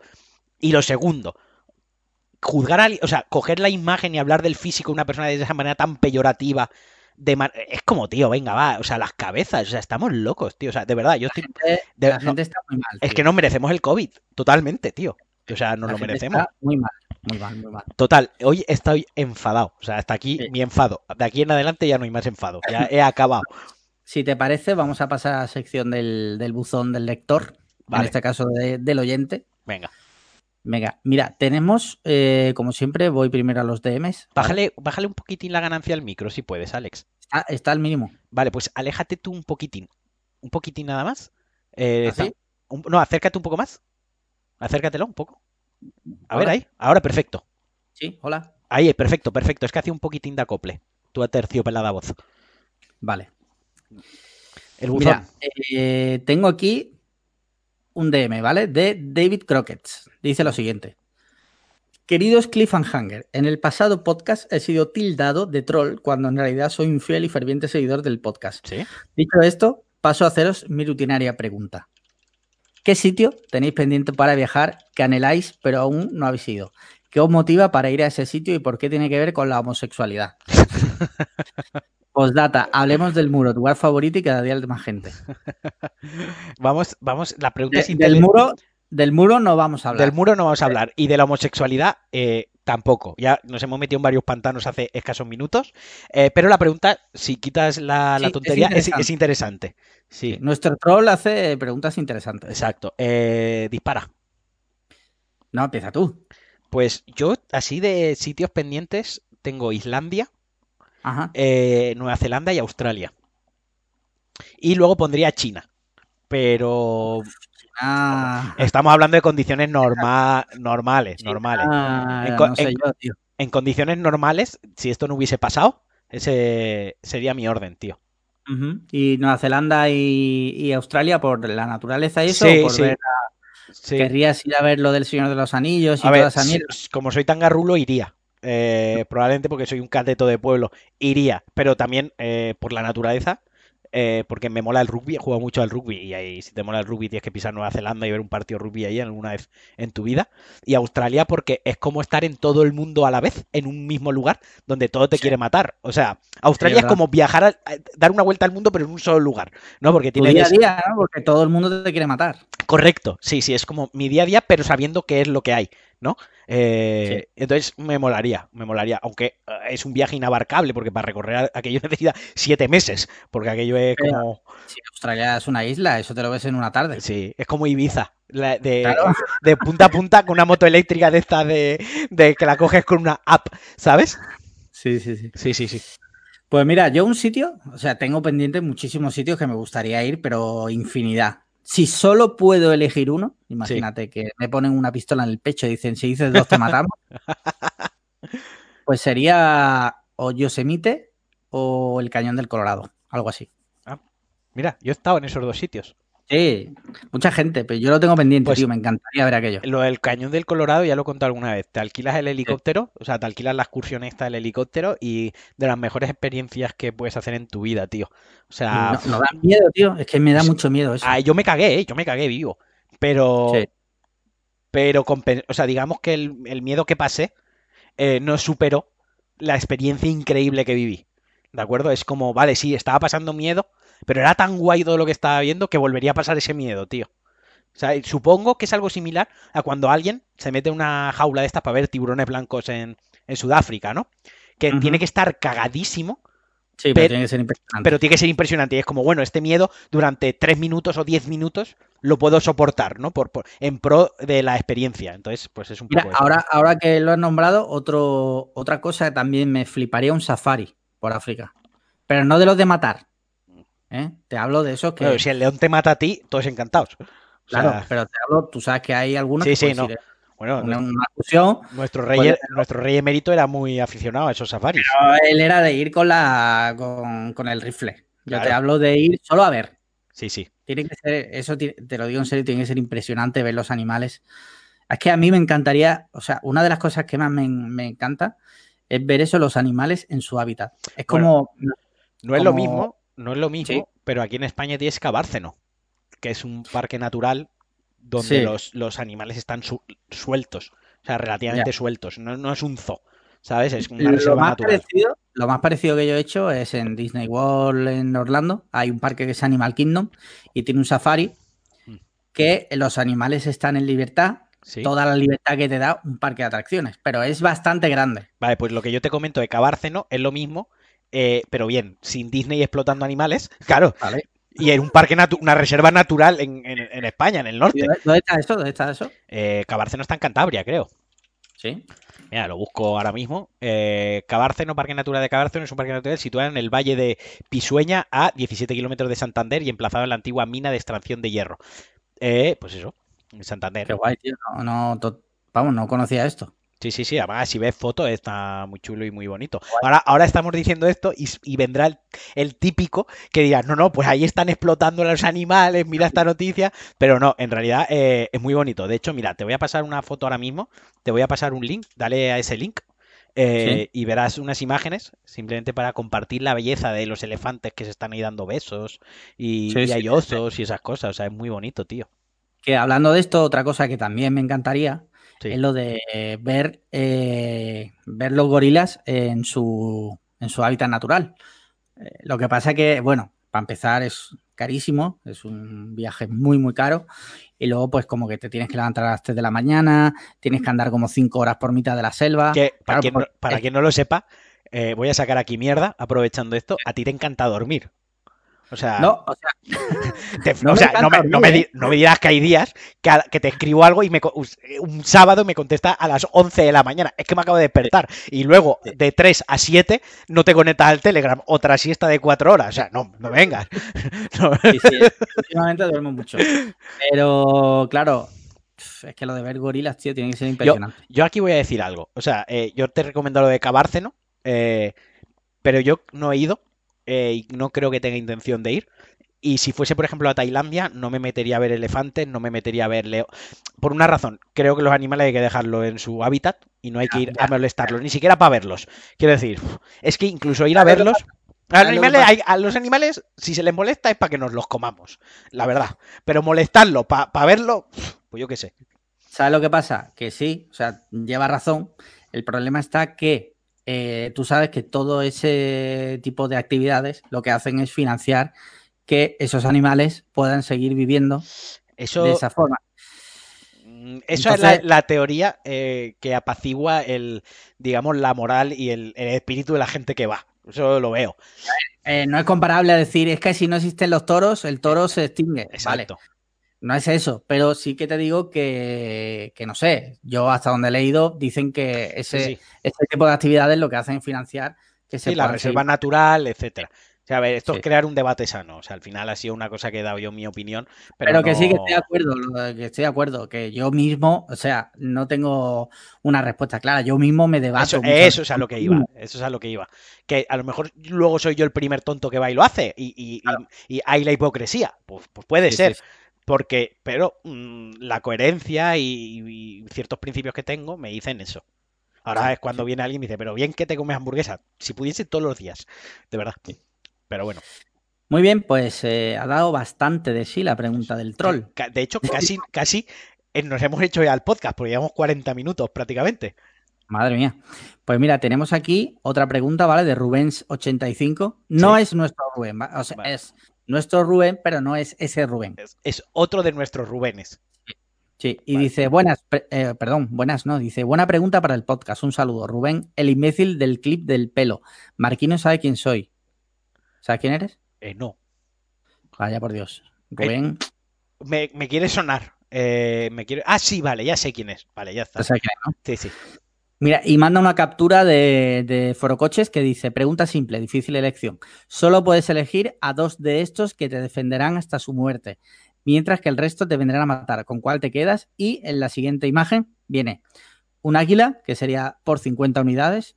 Y lo segundo, juzgar a o sea, coger la imagen y hablar del físico de una persona de esa manera tan peyorativa. De es como, tío, venga, va, o sea, las cabezas, o sea, estamos locos, tío, o sea, de verdad, yo estoy, de- la no, gente está muy mal. es tío. que nos merecemos el COVID, totalmente, tío. O sea, nos La lo gente merecemos. está muy mal, muy mal, muy mal. Total, hoy estoy enfadado. O sea, hasta aquí Sí. mi enfado. De aquí en adelante ya no hay más enfado. Ya he acabado. Si te parece, vamos a pasar a la sección del, del buzón del lector, en este caso de- del oyente. Venga. Venga, mira, tenemos, eh, como siempre, voy primero a los DMs. Bájale, bájale un poquitín la ganancia al micro, si puedes, Alex. Está, está al mínimo. Vale, pues aléjate tú un poquitín. Un poquitín nada más. Eh, ¿Así? está- un- no, acércate un poco más. Acércatelo un poco. A ver ahí. Ahora perfecto. Sí, hola. Ahí, perfecto, perfecto. Es que hacía un poquitín de acople. Tu aterciopelada voz. Vale. El buzón. Mira, eh, tengo aquí un DM, ¿vale? De David Crockett. Dice lo siguiente. Queridos Cliffhanger, en el pasado podcast he sido tildado de troll cuando en realidad soy un fiel y ferviente seguidor del podcast. ¿Sí? Dicho esto, paso a haceros mi rutinaria pregunta. ¿Qué sitio tenéis pendiente para viajar que anheláis pero aún no habéis ido? ¿Qué os motiva para ir a ese sitio y por qué tiene que ver con la homosexualidad? [laughs] Postdata, hablemos del muro, tu lugar favorito y cada día el de más gente. [laughs] Vamos, vamos. La pregunta De- es del, muro, del muro no vamos a hablar. Del muro no vamos a hablar. Y de la homosexualidad eh, tampoco. Ya nos hemos metido en varios pantanos hace escasos minutos. Eh, pero la pregunta, si quitas la, Sí, tontería, es, interesante. es interesante. Sí, Nuestro troll hace preguntas interesantes. exacto. Eh, dispara. No, empieza tú. Pues yo, así de sitios pendientes, tengo Islandia, Ajá. eh, Nueva Zelanda y Australia. Y luego pondría China. Pero Ah, estamos hablando de condiciones norma- normales, normales. ah, En co- no sé en- yo, tío. En condiciones normales, si esto no hubiese pasado, ese sería mi orden, tío. Y Nueva Zelanda y, y Australia por la naturaleza y eso, Sí, por sí. ver, Sí. querrías ir a ver lo del Señor de los Anillos y A toda ver, esa si- mierda. como soy tan garrulo, iría. Eh, probablemente porque soy un cateto de pueblo, iría. Pero también eh, por la naturaleza, eh, porque me mola el rugby, he jugado mucho al rugby y ahí, si te mola el rugby tienes que pisar Nueva Zelanda y ver un partido de rugby ahí alguna vez en tu vida. Y Australia porque es como estar en todo el mundo a la vez, en un mismo lugar, donde todo te quiere matar. O sea, Australia es como viajar, a, dar una vuelta al mundo, pero en un solo lugar, ¿no? Porque tiene... día a día, ¿no? Porque todo el mundo te quiere matar. Correcto, sí, sí, es como mi día a día, pero sabiendo qué es lo que hay, ¿no? Eh, entonces me molaría, me molaría, aunque eh, es un viaje inabarcable, porque para recorrer aquello [laughs] necesita siete meses, porque aquello es como... Sí, Australia es una isla, eso te lo ves en una tarde. Sí, es como Ibiza, de, [laughs] de, punta a punta con una moto eléctrica de esta de, de, que la coges con una app, ¿sabes? Sí, sí, sí. Sí, sí, sí. Pues mira, yo un sitio, o sea, tengo pendiente muchísimos sitios que me gustaría ir, pero infinidad si solo puedo elegir uno, imagínate que me ponen una pistola en el pecho y dicen, si dices dos te matamos, [laughs] pues sería o Yosemite o el Cañón del Colorado, algo así. Ah, mira, yo he estado en esos dos sitios. Sí, mucha gente, pero yo lo tengo pendiente, pues tío, me encantaría ver aquello. Lo del cañón del Colorado ya lo he contado alguna vez. Te alquilas el helicóptero, o sea, te alquilas la excursión esta del helicóptero y de las mejores experiencias que puedes hacer en tu vida, tío. O sea... No, da miedo, tío, es que me da mucho miedo eso. yo me cagué, ¿eh? yo me cagué vivo. Pero... Pero, o sea, digamos que el, miedo que pasé eh, no superó la experiencia increíble que viví. ¿De acuerdo? Es como, vale, sí, estaba pasando miedo, pero era tan guay todo lo que estaba viendo que volvería a pasar ese miedo, tío. O sea, supongo que es algo similar a cuando alguien se mete en una jaula de estas para ver tiburones blancos en, Sudáfrica, ¿no? Que tiene que estar cagadísimo. Sí, pero, tiene que ser impresionante. Pero tiene que ser impresionante. Y es como, bueno, este miedo durante tres minutos o diez minutos lo puedo soportar, ¿no? Por, en pro de la experiencia. Entonces, pues es un poco. ahora, ahora que lo has nombrado, otro, otra cosa que también me fliparía un safari por África. Pero no de los de matar, ¿eh? Te hablo de eso que. si el león te mata a ti, todos encantados. claro, pero te hablo, tú sabes que hay algunos. Sí, sí, no. Bueno, una, nuestro rey, pues, nuestro rey emérito era muy aficionado a esos safaris. él era de ir con la con, el rifle. Yo te hablo de ir solo a ver. Sí, sí. Tiene que ser, eso te lo digo en serio, tiene que ser impresionante ver los animales. Es que a mí me encantaría, o sea, una de las cosas que más me, encanta es ver eso, los animales en su hábitat. Es como. no es lo mismo no es lo mismo, pero aquí en España tienes Cabárceno, que es un parque natural donde los, animales están sueltos, o sea, relativamente sueltos. No, es un zoo, ¿sabes? Es una reserva más natural. Parecido, lo más parecido que yo he hecho es en Disney World en Orlando. Hay un parque que es Animal Kingdom y tiene un safari mm. que los animales están en libertad toda la libertad que te da un parque de atracciones, pero es bastante grande. Vale, pues lo que yo te comento de Cabárceno es lo mismo, eh, pero bien, sin Disney explotando animales, claro. Y en un parque, una reserva natural en, España, en el norte. ¿Dónde está eso? ¿Dónde está eso? Eh, Cabárceno está en Cantabria, creo. Sí. Mira, lo busco ahora mismo. Eh, Cabárceno, Parque Natural de Cabárceno, es un parque natural situado en el valle de Pisueña, a 17 kilómetros de Santander y emplazado en la antigua mina de extracción de hierro. Eh, pues eso, en Santander. Qué guay, tío. no, vamos, no conocía esto. Sí, sí, sí. Además, si ves fotos, está muy chulo y muy bonito. Ahora, ahora estamos diciendo esto y, vendrá el, típico que dirá, no, no, pues ahí están explotando los animales, mira esta noticia. Pero no, en realidad eh, es muy bonito. De hecho, mira, te voy a pasar una foto ahora mismo, te voy a pasar un link, dale a ese link. Eh, y verás unas imágenes simplemente para compartir la belleza de los elefantes que se están ahí dando besos y, y hay osos y esas cosas. O sea, es muy bonito, tío. Que hablando de esto, otra cosa que también me encantaría es lo de ver, eh, ver los gorilas en su, en su hábitat natural. Eh, lo que pasa es que, bueno, para empezar es carísimo, es un viaje muy, muy caro. Y luego, pues, como que te tienes que levantar a las 3 de la mañana, tienes que andar como 5 horas por mitad de la selva. para, quien, no, para quien no lo sepa, eh, voy a sacar aquí mierda, aprovechando esto. A ti te encanta dormir. O sea, no, o sea, no, me, dirás que hay días que, te escribo algo y me, un sábado me contesta a las 11 de la mañana. Es que me acabo de despertar. Y luego de 3 a 7 no te conectas al Telegram. Otra siesta de 4 horas. O sea, no, no vengas. [laughs] Sí, sí, últimamente duermo mucho. Pero, claro, es que lo de ver gorilas, tío, tiene que ser impresionante. Yo, aquí voy a decir algo. O sea, eh, yo te recomiendo lo de Cabárceno, eh, pero yo no he ido eh, y no creo que tenga intención de ir. Y si fuese, por ejemplo, a Tailandia, no me metería a ver elefantes, no me metería a ver leo. Por una razón, creo que los animales hay que dejarlos en su hábitat y no hay que ir a molestarlos, ni siquiera para verlos. Quiero decir, es que incluso ir a verlos. A los, ¿Sabes lo que animales, pasa? hay- a los animales, si se les molesta, es para que nos los comamos, la verdad. Pero molestarlo para verlo, pues yo qué sé. ¿Sabes lo que pasa? Que sí, o sea, lleva razón. El problema está que eh, tú sabes que todo ese tipo de actividades lo que hacen es financiar que esos animales puedan seguir viviendo Eso, de esa forma. mm, eso es la, la teoría eh, que apacigua el, digamos, la moral y el, el espíritu de la gente que va. Eso lo veo. Eh, no es comparable a decir, es que si no existen los toros, el toro se extingue. Vale, Exacto. No es eso, pero sí que te digo que, que no sé, yo hasta donde he leído dicen que ese, Sí, ese tipo de actividades lo que hacen es financiar que se Sí, la reserva seguir- natural, etcétera. O sea, a ver, esto Sí. es crear un debate sano. O sea, al final ha sido una cosa que he dado yo mi opinión. Pero, Pero, que sí que estoy de acuerdo, que estoy de acuerdo, que yo mismo, o sea, no tengo una respuesta clara, yo mismo me debato. Eso, eso es a lo que iba. Eso es a lo que iba. Que a lo mejor luego soy yo el primer tonto que va y lo hace. Y, y- y- y hay la hipocresía. Pues, pues puede Sí, ser. sí. Porque, pero mm, la coherencia y, y ciertos principios que tengo me dicen eso. Ahora Sí, es cuando viene alguien y me dice, pero bien que te comes hamburguesa. Si pudiese todos los días. De verdad. Pero bueno. Muy bien, pues eh, ha dado bastante de sí la pregunta del troll. De hecho, [laughs] casi, casi eh, nos hemos hecho ya el podcast, porque llevamos 40 minutos prácticamente. Madre mía. Pues mira, tenemos aquí otra pregunta, ¿vale? De Rubens85. No Sí. es nuestro Rubén, o sea, Vale. es nuestro Rubén, pero no es ese Rubén. Es, es otro de nuestros Rubenes. Sí, y Vale. dice, buenas, eh, perdón, buenas, no, dice, buena pregunta para el podcast, un saludo. Rubén, el imbécil del clip del pelo. Marquino sabe quién soy. ¿Sabes quién eres? Eh, no. Vaya por Dios. Rubén, Me, me quiere sonar. Eh, me quiere... Ah, sí, vale, ya sé quién es. Vale, ya está. Sí, sí. Mira, y manda una captura de, de Forocoches que dice, pregunta simple, difícil elección. Solo puedes elegir a dos de estos que te defenderán hasta su muerte, mientras que el resto te vendrán a matar. ¿Con cuál te quedas? Y en la siguiente imagen viene un águila, que sería por 50 unidades,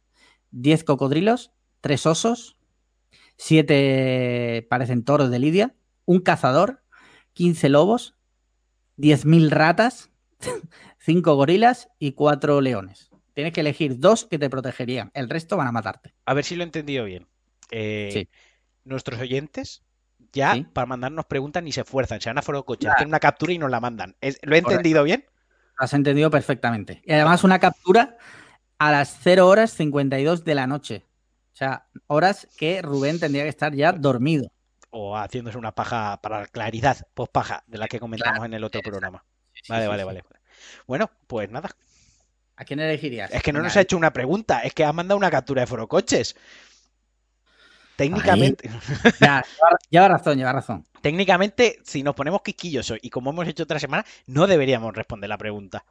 10 cocodrilos, 3 osos, 7 parecen toros de Lidia, un cazador, 15 lobos, 10.000 ratas, [laughs] 5 gorilas y 4 leones. Tienes que elegir dos que te protegerían, el resto van a matarte. A ver si lo he entendido bien. Eh, Sí. Nuestros oyentes ya Sí. para mandarnos preguntas ni se esfuerzan. Se van a Foro Coche, Claro. hacen una captura y nos la mandan. Es- ¿Lo he Correcto. entendido bien? Lo has entendido perfectamente. Y además una captura a las 0 horas 52 de la noche. O sea, horas que Rubén tendría que estar ya dormido. O haciéndose una paja para la claridad, post paja, de la que comentamos en el otro programa. Vale, vale, vale. Bueno, pues nada. ¿A quién elegirías? Es que no Venga, nos ha hecho una pregunta, es que ha mandado una captura de Forocoches. Técnicamente, Ya, lleva, razón, lleva razón. técnicamente, si nos ponemos quisquillosos y como hemos hecho otra semana, no deberíamos responder la pregunta.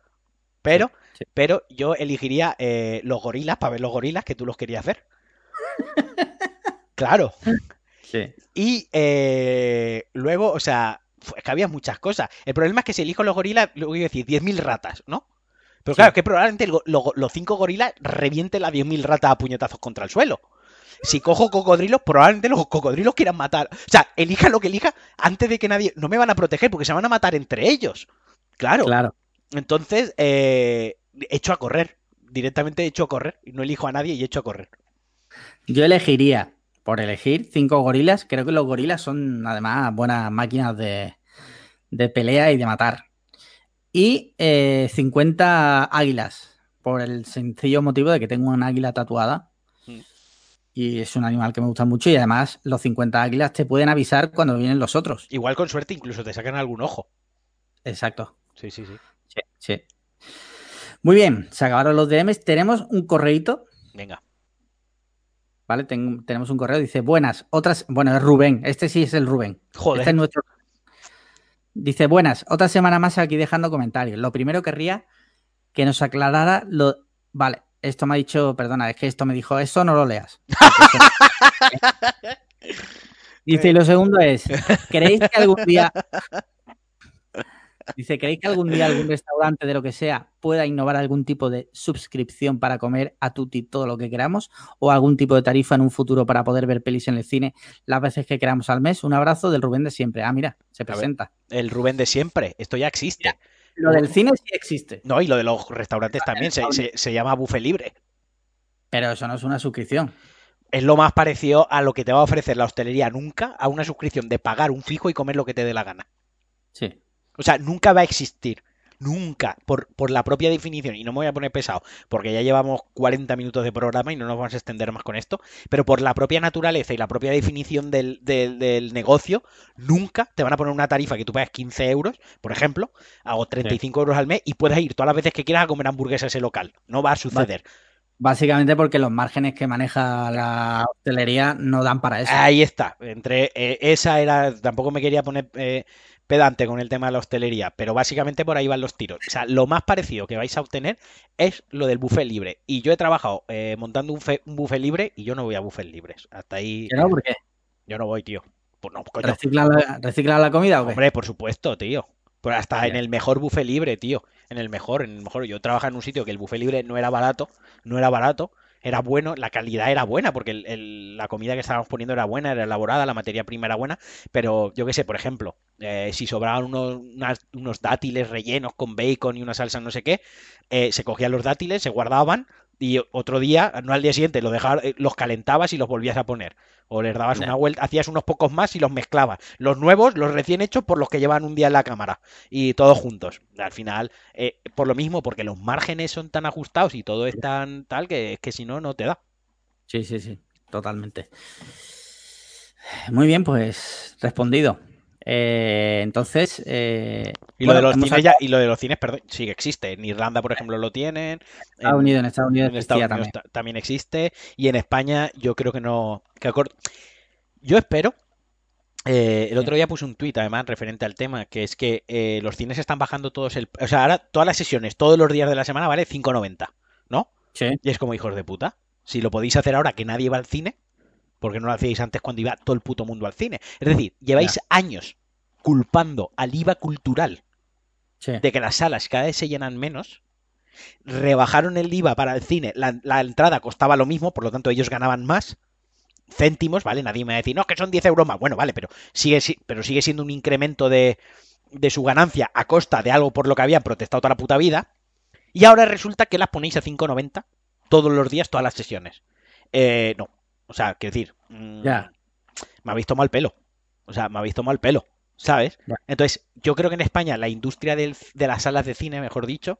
Pero, Sí, sí. pero yo elegiría eh, los gorilas para ver los gorilas que tú los querías ver. [laughs] Claro. Sí. Y eh, luego, o sea, es que había muchas cosas. El problema es que si elijo los gorilas, luego iba a decir 10.000 ratas, ¿no? Pero Sí. claro, que probablemente lo- los 5 gorilas revienten las 10.000 ratas a puñetazos contra el suelo. Si cojo cocodrilos, probablemente los cocodrilos quieran matar. O sea, elija lo que elija antes de que nadie. No me van a proteger porque se van a matar entre ellos. Claro. Claro. Entonces, eh, echo a correr. Directamente echo a correr. Y no elijo a nadie y echo a correr. Yo elegiría, por elegir, cinco gorilas. Creo que los gorilas son además buenas máquinas de, de pelea y de matar. Y eh, 50 águilas, por el sencillo motivo de que tengo una águila tatuada. Mm. Y es un animal que me gusta mucho. Y además, los 50 águilas te pueden avisar cuando vienen los otros. Igual con suerte incluso te sacan algún ojo. Exacto. Sí, sí, sí. Sí, sí. Muy bien, se acabaron los DMs. Tenemos un correíto, Venga. ¿vale? Ten- tenemos un correo, dice, buenas, otras, bueno, es Rubén, este sí es el Rubén. Joder. Este es nuestro. Dice, buenas, otra semana más aquí dejando comentarios. Lo primero querría que nos aclarara lo... Vale, esto me ha dicho, perdona, es que esto me dijo, eso no lo leas. [laughs] Dice, y lo segundo es, ¿creéis que algún día... Dice, ¿creéis que algún día algún restaurante de lo que sea pueda innovar algún tipo de suscripción para comer a tutti todo lo que queramos? ¿O algún tipo de tarifa en un futuro para poder ver pelis en el cine las veces que queramos al mes? Un abrazo del Rubén de siempre. Ah, mira, se ver. presenta. El Rubén de siempre. Esto ya existe. Lo del cine sí existe, No, y lo de los restaurantes también. Se, se- se llama buffet libre. pero eso no es una suscripción. es lo más parecido a lo que te va a ofrecer la hostelería nunca, a una suscripción de pagar un fijo y comer lo que te dé la gana. Sí. O sea, nunca va a existir. Nunca, por, por, la propia definición, y no me voy a poner pesado, porque ya llevamos 40 minutos de programa y no nos vamos a extender más con esto, pero por la propia naturaleza y la propia definición del, del, del negocio, nunca te van a poner una tarifa que tú pagues 15 euros, por ejemplo, o 35 sí. euros al mes, y puedas ir todas las veces que quieras a comer hamburguesas a ese local. No va a suceder. Vale. Básicamente porque los márgenes que maneja la hostelería no dan para eso. Ahí está. Entre eh, esa era. Tampoco me quería poner eh, pedante con el tema de la hostelería, pero básicamente por ahí van los tiros. O sea, lo más parecido que vais a obtener es lo del buffet libre. Y yo he trabajado eh, montando un, fe, un, buffet libre y yo no voy a buffets libres. Hasta ahí. no? ¿Por qué? Yo no voy, tío. Pues no, coño. ¿Recicla la, ¿Recicla la comida o qué? Hombre, por supuesto, tío. Pues hasta en el mejor buffet libre, tío. En el mejor, en el mejor. Yo trabajaba en un sitio que el buffet libre no era barato, no era barato, era bueno, la calidad era buena, porque el, la comida que estábamos poniendo era buena, era elaborada, la materia prima era buena, pero yo qué sé, por ejemplo, eh, si sobraban unos, unos, dátiles rellenos con bacon y una salsa no sé qué, eh, se cogían los dátiles, se guardaban y otro día, no al día siguiente, los, dejaba, los calentabas y los volvías a poner. O les dabas no. una vuelta, hacías unos pocos más y los mezclabas. Los nuevos, los recién hechos, por los que llevan un día en la cámara. Y todos juntos. Al final, eh, por lo mismo, porque los márgenes son tan ajustados y todo es tan tal que, que si no, no te da. Sí, sí, sí, totalmente. Muy bien, pues respondido. Eh, entonces. Eh, y, lo bueno, de los cines ya, y lo de los cines, perdón, sí que existe. En Irlanda, por ejemplo, lo tienen. Estados en, Unidos, en Estados Unidos, en Estados Unidos también. también. existe. Y en España, yo creo que no. Que yo espero. Eh, el otro día puse un tuit, además, referente al tema, que es que eh, los cines están bajando todos el. O sea, ahora todas las sesiones, todos los días de la semana, vale 5.90, ¿no? Sí. Y es como hijos de puta. Si lo podéis hacer ahora que nadie va al cine, porque no lo hacíais antes cuando iba todo el puto mundo al cine. Es decir, lleváis años culpando al IVA cultural sí. de que las salas cada vez se llenan menos. Rebajaron el IVA para el cine, la, la, entrada costaba lo mismo, por lo tanto ellos ganaban más céntimos, ¿vale? Nadie me va a decir, no, que son 10 euros más. Bueno, vale, pero sigue, pero sigue siendo un incremento de, de su ganancia a costa de algo por lo que habían protestado toda la puta vida. Y ahora resulta que las ponéis a 5,90 todos los días, todas las sesiones. Eh, no. O sea, quiero decir, mmm, ya. me ha visto mal pelo. O sea, me ha visto mal pelo. ¿Sabes? Ya. Entonces, yo creo que en España la industria del, de las salas de cine, mejor dicho,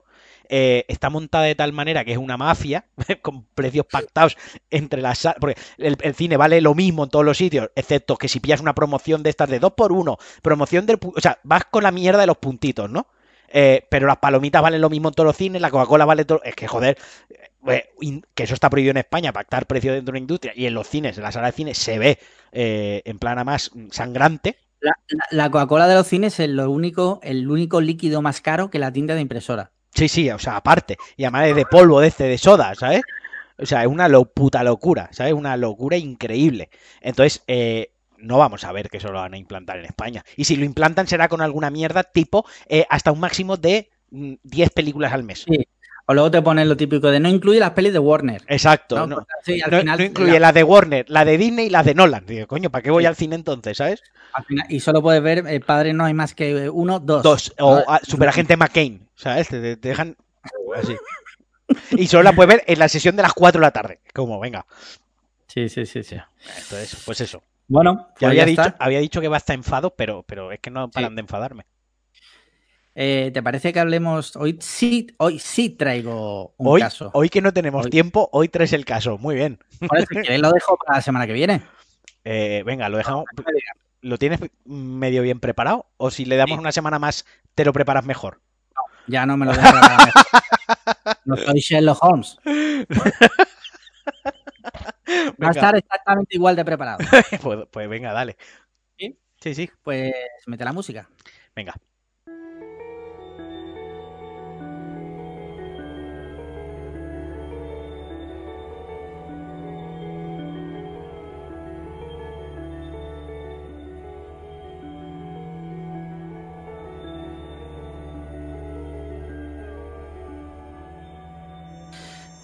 eh, está montada de tal manera que es una mafia, [laughs] con precios pactados entre las salas. Porque el, el, cine vale lo mismo en todos los sitios, excepto que si pillas una promoción de estas de 2 por 1 promoción del. O sea, vas con la mierda de los puntitos, ¿no? Eh, pero las palomitas valen lo mismo en todos los cines, la Coca-Cola vale todo. Es que, joder, que eso está prohibido en España, pactar precio dentro de una industria. Y en los cines, en la sala de cine, se ve eh, en plan más sangrante. La, la, la Coca-Cola de los cines es lo único, el único líquido más caro que la tinta de impresora. Sí, sí, o sea, aparte. Y además es de polvo de este, de soda, ¿sabes? O sea, es una lo, puta locura, ¿sabes? Una locura increíble. Entonces, eh, no vamos a ver que eso lo van a implantar en España. Y si lo implantan será con alguna mierda tipo eh, hasta un máximo de 10 mm, películas al mes. Sí. O luego te ponen lo típico de no incluye las pelis de Warner. Exacto. No, no, sí, no, final, no incluye la... las de Warner, la de Disney y las de Nolan. Digo, coño, ¿para qué voy sí. al cine entonces, sabes? Al final, y solo puedes ver el padre no hay más que uno, dos. Dos. O a, Superagente McCain. ¿Sabes? Te, te dejan así. y solo la puedes ver en la sesión de las 4 de la tarde. Como, venga. Sí, sí, sí, sí. Entonces, pues eso. Bueno, pues había, dicho, había, dicho, que va hasta enfado, pero, pero es que no paran sí. de enfadarme. Eh, ¿Te parece que hablemos? Hoy sí, hoy sí traigo un hoy, caso. Hoy que no tenemos hoy. tiempo, hoy traes el caso. Muy bien. Por eso, lo dejo para la semana que viene. [laughs] Eh, venga, lo dejamos. ¿Lo tienes medio bien preparado? ¿O si le damos sí. una semana más, te lo preparas mejor? No, ya no me lo [laughs] dejo mejor. No soy Sherlock Holmes. [laughs] Va a estar exactamente igual de preparado. pues, pues, venga, dale. ¿Sí? Sí, sí. Pues mete la música. Venga.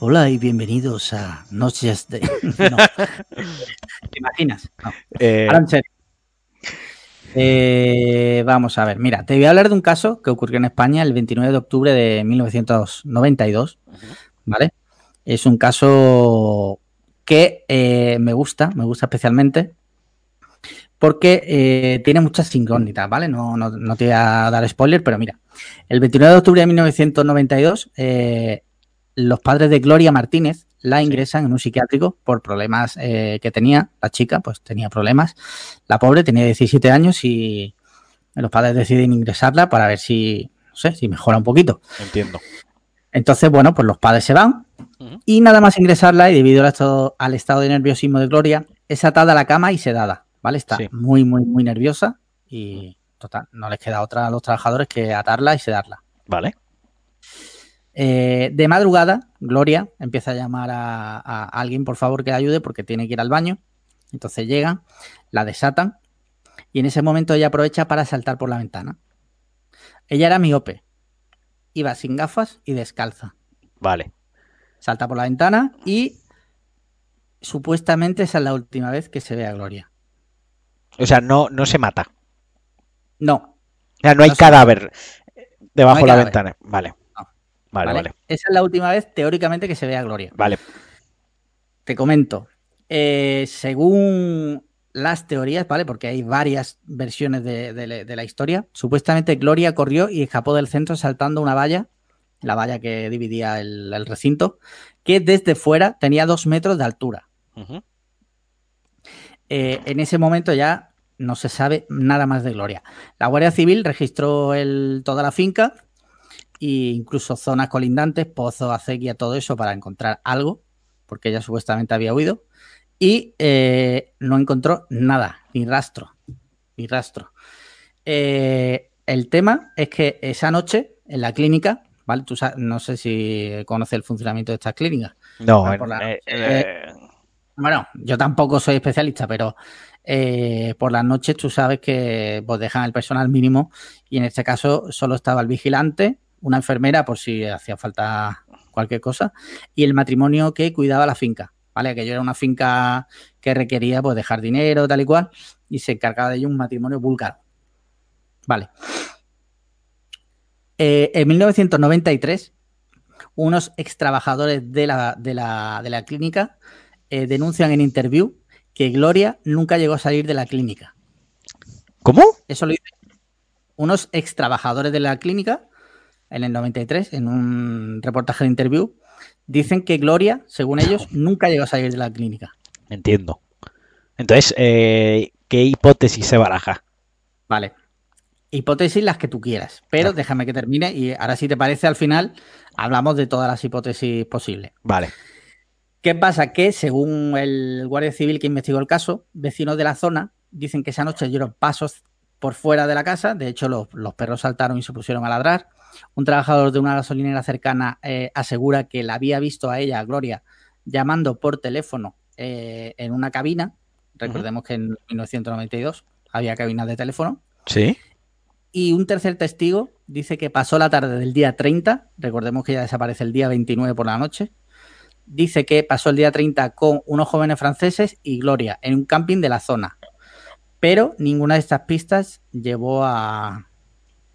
Hola y bienvenidos a Noches de. [laughs] No. ¿Te imaginas? No. Eh... Eh, vamos a ver, mira, te voy a hablar de un caso que ocurrió en España el 29 de octubre de 1992, uh -huh. ¿vale? Es un caso que eh, me gusta, me gusta especialmente, porque eh, tiene muchas incógnitas, ¿vale? No, no, no, te voy a dar spoiler, pero mira, el 29 de octubre de 1992, eh, los padres de Gloria Martínez la ingresan en un psiquiátrico por problemas eh, que tenía, la chica pues tenía problemas, la pobre tenía 17 años y los padres deciden ingresarla para ver si, no sé, si mejora un poquito. Entiendo. Entonces, bueno, pues los padres se van uh -huh. y nada más ingresarla y debido al estado, al estado de nerviosismo de Gloria, es atada a la cama y sedada, ¿vale? Está sí. muy, muy, muy nerviosa y total, no les queda otra a los trabajadores que atarla y sedarla. Vale. Eh, de madrugada, Gloria empieza a llamar a, a, alguien, por favor, que la ayude porque tiene que ir al baño. Entonces llegan, la desatan y en ese momento ella aprovecha para saltar por la ventana. Ella era miope, iba sin gafas y descalza. Vale. Salta por la ventana y supuestamente esa es la última vez que se ve a Gloria. O sea, no, no se mata. No. O sea, no hay cadáver debajo de no la cadáver. ventana. Vale. Vale, vale. vale, Esa es la última vez, teóricamente, que se ve a Gloria. Vale. Te comento. Eh, según las teorías, ¿vale? Porque hay varias versiones de, de, de, la historia. Supuestamente Gloria corrió y escapó del centro saltando una valla, la valla que dividía el, el recinto, que desde fuera tenía dos metros de altura. Uh -huh. eh, en ese momento ya no se sabe nada más de Gloria. La Guardia Civil registró el, toda la finca e incluso zonas colindantes, pozos, acequia, todo eso para encontrar algo, porque ella supuestamente había huido y eh, no encontró nada, ni rastro, ni rastro. Eh, el tema es que esa noche en la clínica, ¿vale? Tú sabes, no sé si conoces el funcionamiento de estas clínicas. No, por la, eh, eh, bueno, yo tampoco soy especialista, pero eh, por las noches tú sabes que pues, dejan el personal mínimo y en este caso solo estaba el vigilante, una enfermera por si hacía falta cualquier cosa y el matrimonio que cuidaba la finca. ¿vale? Que yo era una finca que requería pues dejar dinero, tal y cual, y se encargaba de ello un matrimonio búlgaro. Vale. Eh, en 1993, unos ex trabajadores de la, de la, de la clínica eh, denuncian en interview que Gloria nunca llegó a salir de la clínica. ¿Cómo? Eso lo dice unos ex trabajadores de la clínica en el 93, en un reportaje de interview, dicen que Gloria, según ellos, [laughs] nunca llegó a salir de la clínica. Entiendo. Entonces, eh, ¿qué hipótesis se baraja? Vale. Hipótesis las que tú quieras, pero déjame que termine y ahora si te parece al final hablamos de todas las hipótesis posibles. Vale. ¿Qué pasa? Que según el guardia civil que investigó el caso, vecinos de la zona dicen que esa noche oyeron pasos por fuera de la casa, de hecho los, los perros saltaron y se pusieron a ladrar, un trabajador de una gasolinera cercana eh, asegura que la había visto a ella, a Gloria, llamando por teléfono eh, en una cabina. Recordemos uh -huh. que en 1992 había cabinas de teléfono. Sí. Y un tercer testigo dice que pasó la tarde del día 30, recordemos que ya desaparece el día 29 por la noche, dice que pasó el día 30 con unos jóvenes franceses y Gloria en un camping de la zona. Pero ninguna de estas pistas llevó a,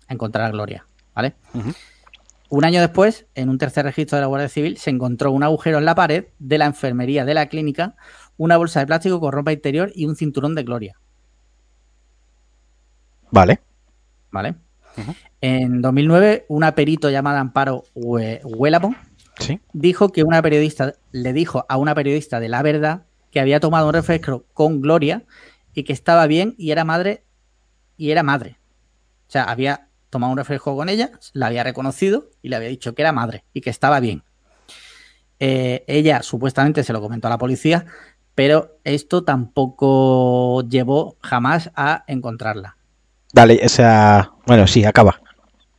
a encontrar a Gloria. ¿Vale? Uh -huh. Un año después, en un tercer registro de la Guardia Civil, se encontró un agujero en la pared de la enfermería de la clínica, una bolsa de plástico con ropa interior y un cinturón de gloria. Vale. Vale. Uh -huh. En 2009, una perito llamada Amparo Huélamo ¿Sí? dijo que una periodista le dijo a una periodista de La Verdad que había tomado un refresco con Gloria y que estaba bien y era madre y era madre. O sea, había tomado un refresco con ella, la había reconocido y le había dicho que era madre y que estaba bien. Eh, ella supuestamente se lo comentó a la policía, pero esto tampoco llevó jamás a encontrarla. Dale, o sea, bueno, sí, acaba.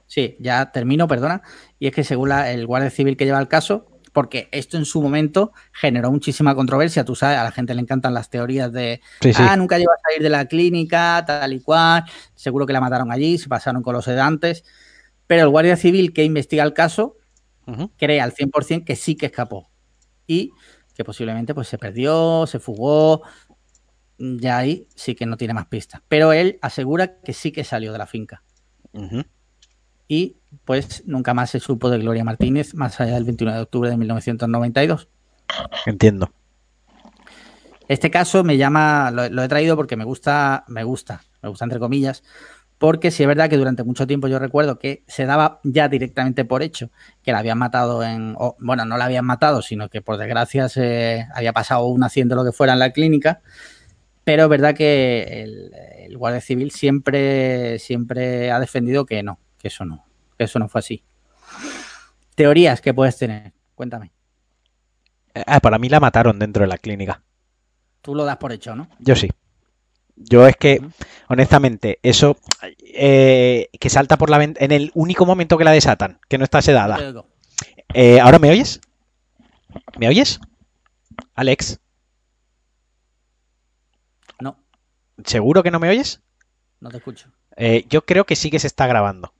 Sí, ya termino, perdona. Y es que según la, el guardia civil que lleva el caso, porque esto en su momento generó muchísima controversia. Tú sabes, a la gente le encantan las teorías de, sí, sí. ah, nunca llegó a salir de la clínica, tal y cual, seguro que la mataron allí, se pasaron con los sedantes. Pero el guardia civil que investiga el caso uh -huh. cree al 100% que sí que escapó y que posiblemente pues se perdió, se fugó, ya ahí sí que no tiene más pistas. Pero él asegura que sí que salió de la finca. Uh -huh y pues nunca más se supo de Gloria Martínez más allá del 29 de octubre de 1992. Entiendo. Este caso me llama, lo, lo, he traído porque me gusta, me gusta, me gusta entre comillas, porque sí es verdad que durante mucho tiempo yo recuerdo que se daba ya directamente por hecho que la habían matado en, o, bueno, no la habían matado, sino que por desgracia se había pasado un accidente o lo que fuera en la clínica, pero es verdad que el, el, Guardia Civil siempre, siempre ha defendido que no, que eso no, que eso no fue así. Teorías que puedes tener, cuéntame. Ah, para mí la mataron dentro de la clínica. Tú lo das por hecho, ¿no? Yo sí. Yo es que, honestamente, eso eh, que salta por la ventana en el único momento que la desatan, que no está sedada. Eh, ¿Ahora me oyes? ¿Me oyes? Alex. No. ¿Seguro que no me oyes? No te escucho. Eh, yo creo que sí que se está grabando.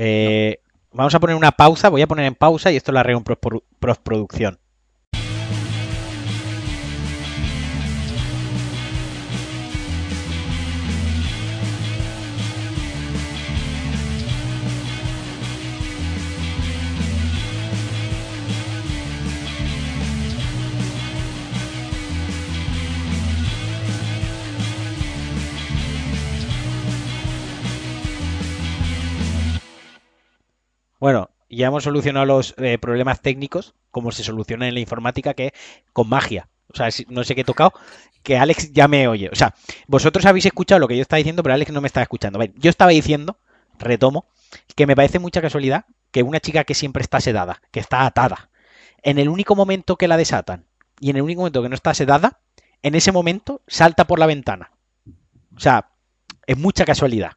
Eh. Vamos a poner una pausa, voy a poner en pausa y esto lo arreglo en postproducción. Bueno, ya hemos solucionado los eh, problemas técnicos, como se soluciona en la informática, que con magia. O sea, no sé qué he tocado, que Alex ya me oye. O sea, vosotros habéis escuchado lo que yo estaba diciendo, pero Alex no me estaba escuchando. Yo estaba diciendo, retomo, que me parece mucha casualidad que una chica que siempre está sedada, que está atada, en el único momento que la desatan y en el único momento que no está sedada, en ese momento salta por la ventana. O sea, es mucha casualidad.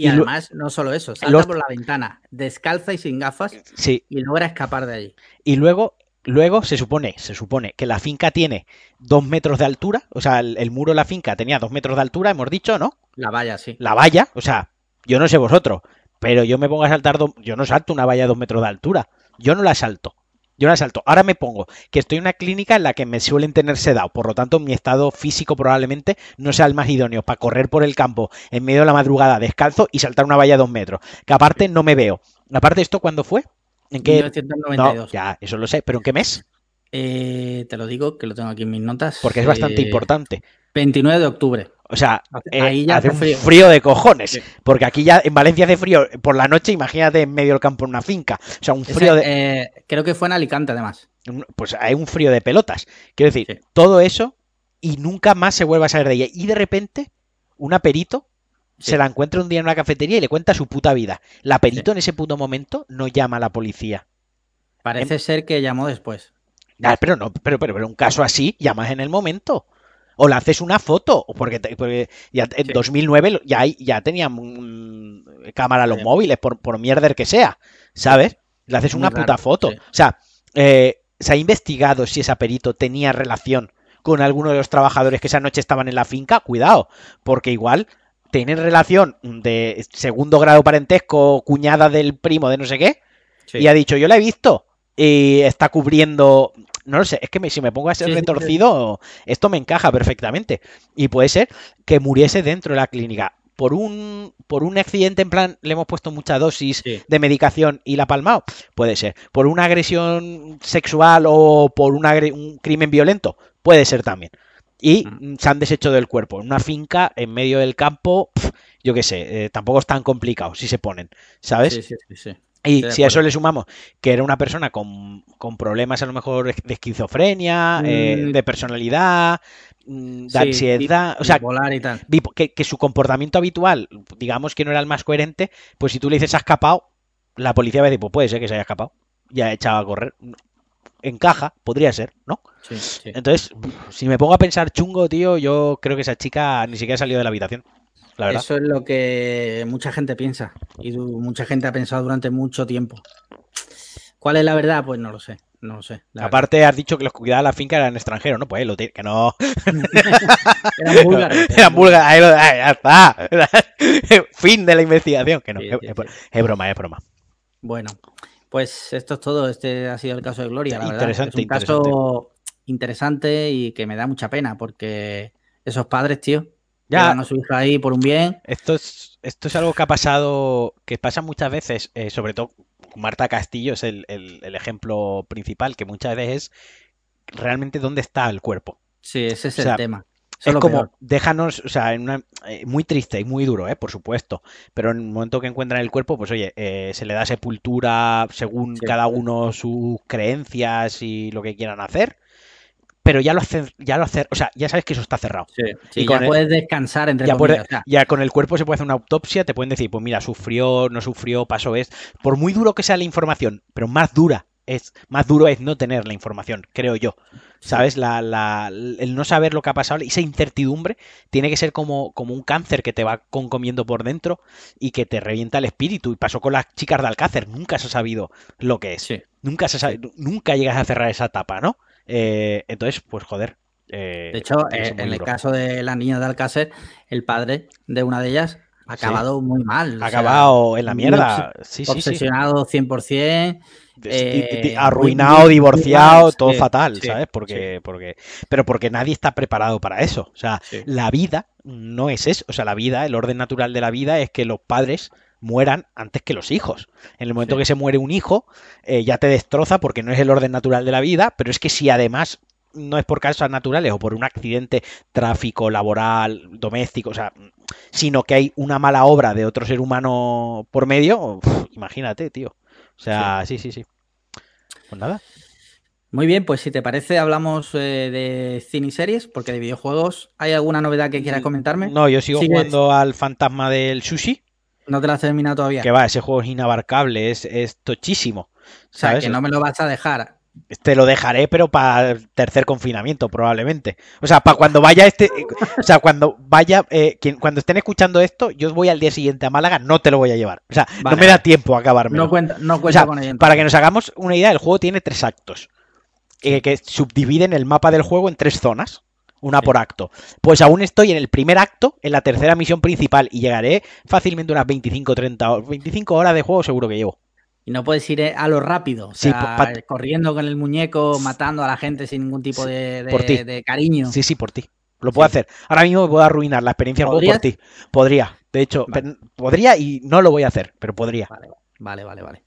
Y, y además, no solo eso, salta los... por la ventana, descalza y sin gafas, sí. y logra escapar de allí. Y luego, luego se supone, se supone que la finca tiene dos metros de altura, o sea, el, el, muro de la finca tenía dos metros de altura, hemos dicho, ¿no? La valla, sí. La valla, o sea, yo no sé vosotros, pero yo me pongo a saltar, do... yo no salto una valla de dos metros de altura, yo no la salto. Yo la salto. Ahora me pongo que estoy en una clínica en la que me suelen tener sedado, por lo tanto mi estado físico probablemente no sea el más idóneo para correr por el campo en medio de la madrugada descalzo y saltar una valla de dos metros. Que aparte no me veo. Aparte esto cuándo fue? ¿En qué? 1992. No, ya, eso lo sé, pero ¿en qué mes? Eh, te lo digo, que lo tengo aquí en mis notas. Porque es bastante eh, importante. 29 de octubre. O sea, eh, Ahí ya hace hace un frío. frío de cojones. Sí. Porque aquí ya en Valencia hace frío por la noche, imagínate en medio del campo en una finca. O sea, un frío Ese, de. eh, creo que fue en Alicante, además. Pues hay un frío de pelotas. Quiero decir, Sí. todo eso y nunca más se vuelve a saber de ella. Y de repente, una perito Sí. se la encuentra un día en una cafetería y le cuenta su puta vida. La perito en ese puto momento no llama a la policía. Parece ser que llamó después. Ah, pero no, pero, pero, pero un caso así, llamas en el momento. O le haces una foto, porque, te- porque ya en Sí. 2009 ya, ya tenían mm, cámara los Sí. móviles, por, por mierder que sea, ¿sabes? Le haces una raro, puta foto. sí. O sea, eh, se ha investigado si esa perito tenía relación con alguno de los trabajadores que esa noche estaban en la finca. Cuidado, porque igual tienen relación de segundo grado parentesco, cuñada del primo de no sé qué, Sí. y ha dicho, yo la he visto y está cubriendo, no lo sé, es que me- si me pongo a ser Sí, sí, retorcido, esto me encaja perfectamente. Y puede ser que muriese dentro de la clínica. Por un, por un accidente, en plan, le hemos puesto mucha dosis de medicación y la ha palmado. Puede ser. Por una agresión sexual o por un, crimen violento. Puede ser también. Y Mm. mm, se han deshecho del cuerpo. En una finca, en medio del campo, yo qué sé, eh, tampoco es tan complicado si se ponen, ¿sabes? Sí, sí, sí, sí. Y si a eso le sumamos que era una persona con, con problemas a lo mejor de esquizofrenia, eh, Mm. de personalidad, mm, de Sí, ansiedad, o sea, bipolar y tal. bipo- que, que su comportamiento habitual, digamos que no era el más coherente, pues si tú le dices ha escapado, la policía va a decir, pues puede ser que se haya escapado, ya ha echado a correr. Encaja, podría ser, ¿no? Sí. Entonces, si me pongo a pensar chungo, tío, yo creo que esa chica ni siquiera ha salido de la habitación. La verdad. Eso es lo que mucha gente piensa y mucha gente ha pensado durante mucho tiempo. ¿Cuál es la verdad? Pues no lo sé. No lo sé. Aparte, has dicho que los que cuidaban la finca eran extranjeros, ¿no? Pues lo que no. [laughs] [laughs] Eran búlgaros. Eran búlgaros, ahí lo- ahí, ya está. [laughs] fin de la investigación. Que no, Sí, es, sí, es- sí. es broma, es broma. Bueno, pues esto es todo. Este ha sido el caso de Gloria, la verdad. Es un caso interesante y que me da mucha pena porque esos padres, tío, Ya. a su hija ahí por un bien. Esto es, esto es algo que ha pasado, que pasa muchas veces, eh, sobre todo Marta Castillo es el, el- el ejemplo principal, que muchas veces es realmente dónde está el cuerpo. Sí, ese es O sea, el tema. Eso Es como, peor. déjanos, o sea, en una- eh, muy triste y muy duro, ¿eh? Por supuesto. Pero en el momento que encuentran el cuerpo, pues oye, eh, se le da sepultura según Sí. cada uno sus creencias y lo que quieran hacer. Pero ya lo hacen, ya lo hacen, o sea, ya sabes que eso está cerrado. Sí, sí, Y con ya el- puedes descansar entre Ya, comillas. puede- o sea, ya con el cuerpo se puede hacer una autopsia, te pueden decir, pues mira, sufrió, no sufrió, pasó es. Por muy duro que sea la información, pero más dura es, más duro es no tener la información, creo yo. ¿Sabes? La, la- el no saber lo que ha pasado, esa incertidumbre, tiene que ser como, como un cáncer que te va concomiendo por dentro y que te revienta el espíritu. Y pasó con las chicas de Alcácer, nunca se ha sabido lo que es. sí. Nunca se sabe- nunca llegas a cerrar esa etapa, ¿no? Eh, entonces, pues joder. eh, De hecho, eh, en el caso de la niña de Alcácer, el padre de una de ellas ha Sí. acabado muy mal. Ha sea, acabado en la mierda. Sí, sí, sí. obsesionado 100%. Des- y- y- eh, arruinado, muy- divorciado, todo fatal, ¿sabes? Porque, porque, pero porque nadie está preparado para eso. O sea, la vida no es eso. O sea, la vida, el orden natural de la vida es que los padres mueran antes que los hijos. En el momento Sí. que se muere un hijo, eh, ya te destroza porque no es el orden natural de la vida, pero es que si además no es por causas naturales o por un accidente tráfico, laboral, doméstico, o sea, sino que hay una mala obra de otro ser humano por medio, uf, imagínate, tío. O sea, sí, sí, sí. Pues nada. Muy bien, pues si te parece, hablamos eh, de cine y series, porque de videojuegos, ¿hay alguna novedad que quieras comentarme? Mm, No, yo sigo ¿Sigues? jugando al fantasma del sushi, ¿No te la has terminado todavía? que va, ese juego es inabarcable, es, es tochísimo. o sea, ¿sabes? que no me lo vas a dejar. Te lo dejaré, pero para el tercer confinamiento, probablemente. O sea, para cuando vaya este. O sea, cuando vaya. eh, quien, cuando estén escuchando esto, yo voy al día siguiente a Málaga, no te lo voy a llevar. O sea, no me da tiempo a acabarme. No cuenta, no O cuenta sea, con ello. para que nos hagamos una idea, el juego tiene tres actos. eh, que subdividen el mapa del juego en tres zonas. Una por acto. Pues aún estoy en el primer acto, en la tercera misión principal, y llegaré fácilmente unas 25 30 horas. 25 horas de juego seguro que llevo. Y no puedes ir eh, a lo rápido, o Sí, corriendo con el muñeco, matando a la gente sin ningún tipo de, de- Por ti. de cariño. Sí, sí, por ti. Lo puedo Sí. hacer. Ahora mismo me puedo arruinar la experiencia del juego por ti. Podría. De hecho, Vale. podría y no lo voy a hacer, pero podría. Vale, vale, vale, vale.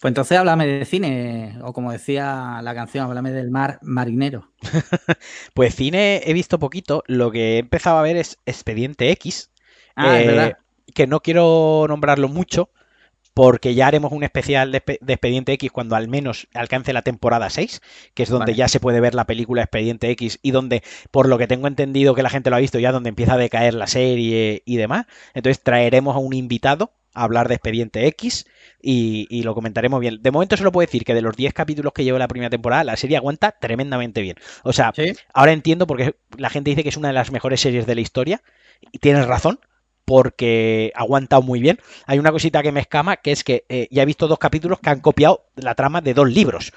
Pues entonces háblame de cine, o como decía la canción, háblame del mar marinero. [laughs] Pues cine he visto poquito. Lo que he empezado a ver es Expediente X. Ah, es eh, verdad. que no quiero nombrarlo mucho porque ya haremos un especial de, Expe- de Expediente X cuando al menos alcance la temporada 6, que es donde Vale. ya se puede ver la película Expediente X y donde, por lo que tengo entendido que la gente lo ha visto, ya donde empieza a decaer la serie y demás. Entonces traeremos a un invitado a hablar de Expediente X y, y lo comentaremos bien. De momento solo puedo decir que de los 10 capítulos que llevo la primera temporada, la serie aguanta tremendamente bien. O sea, Sí, Ahora entiendo porque la gente dice que es una de las mejores series de la historia y tienes razón porque ha aguantado muy bien. Hay una cosita que me escama que es que eh, ya he visto dos capítulos que han copiado la trama de dos libros.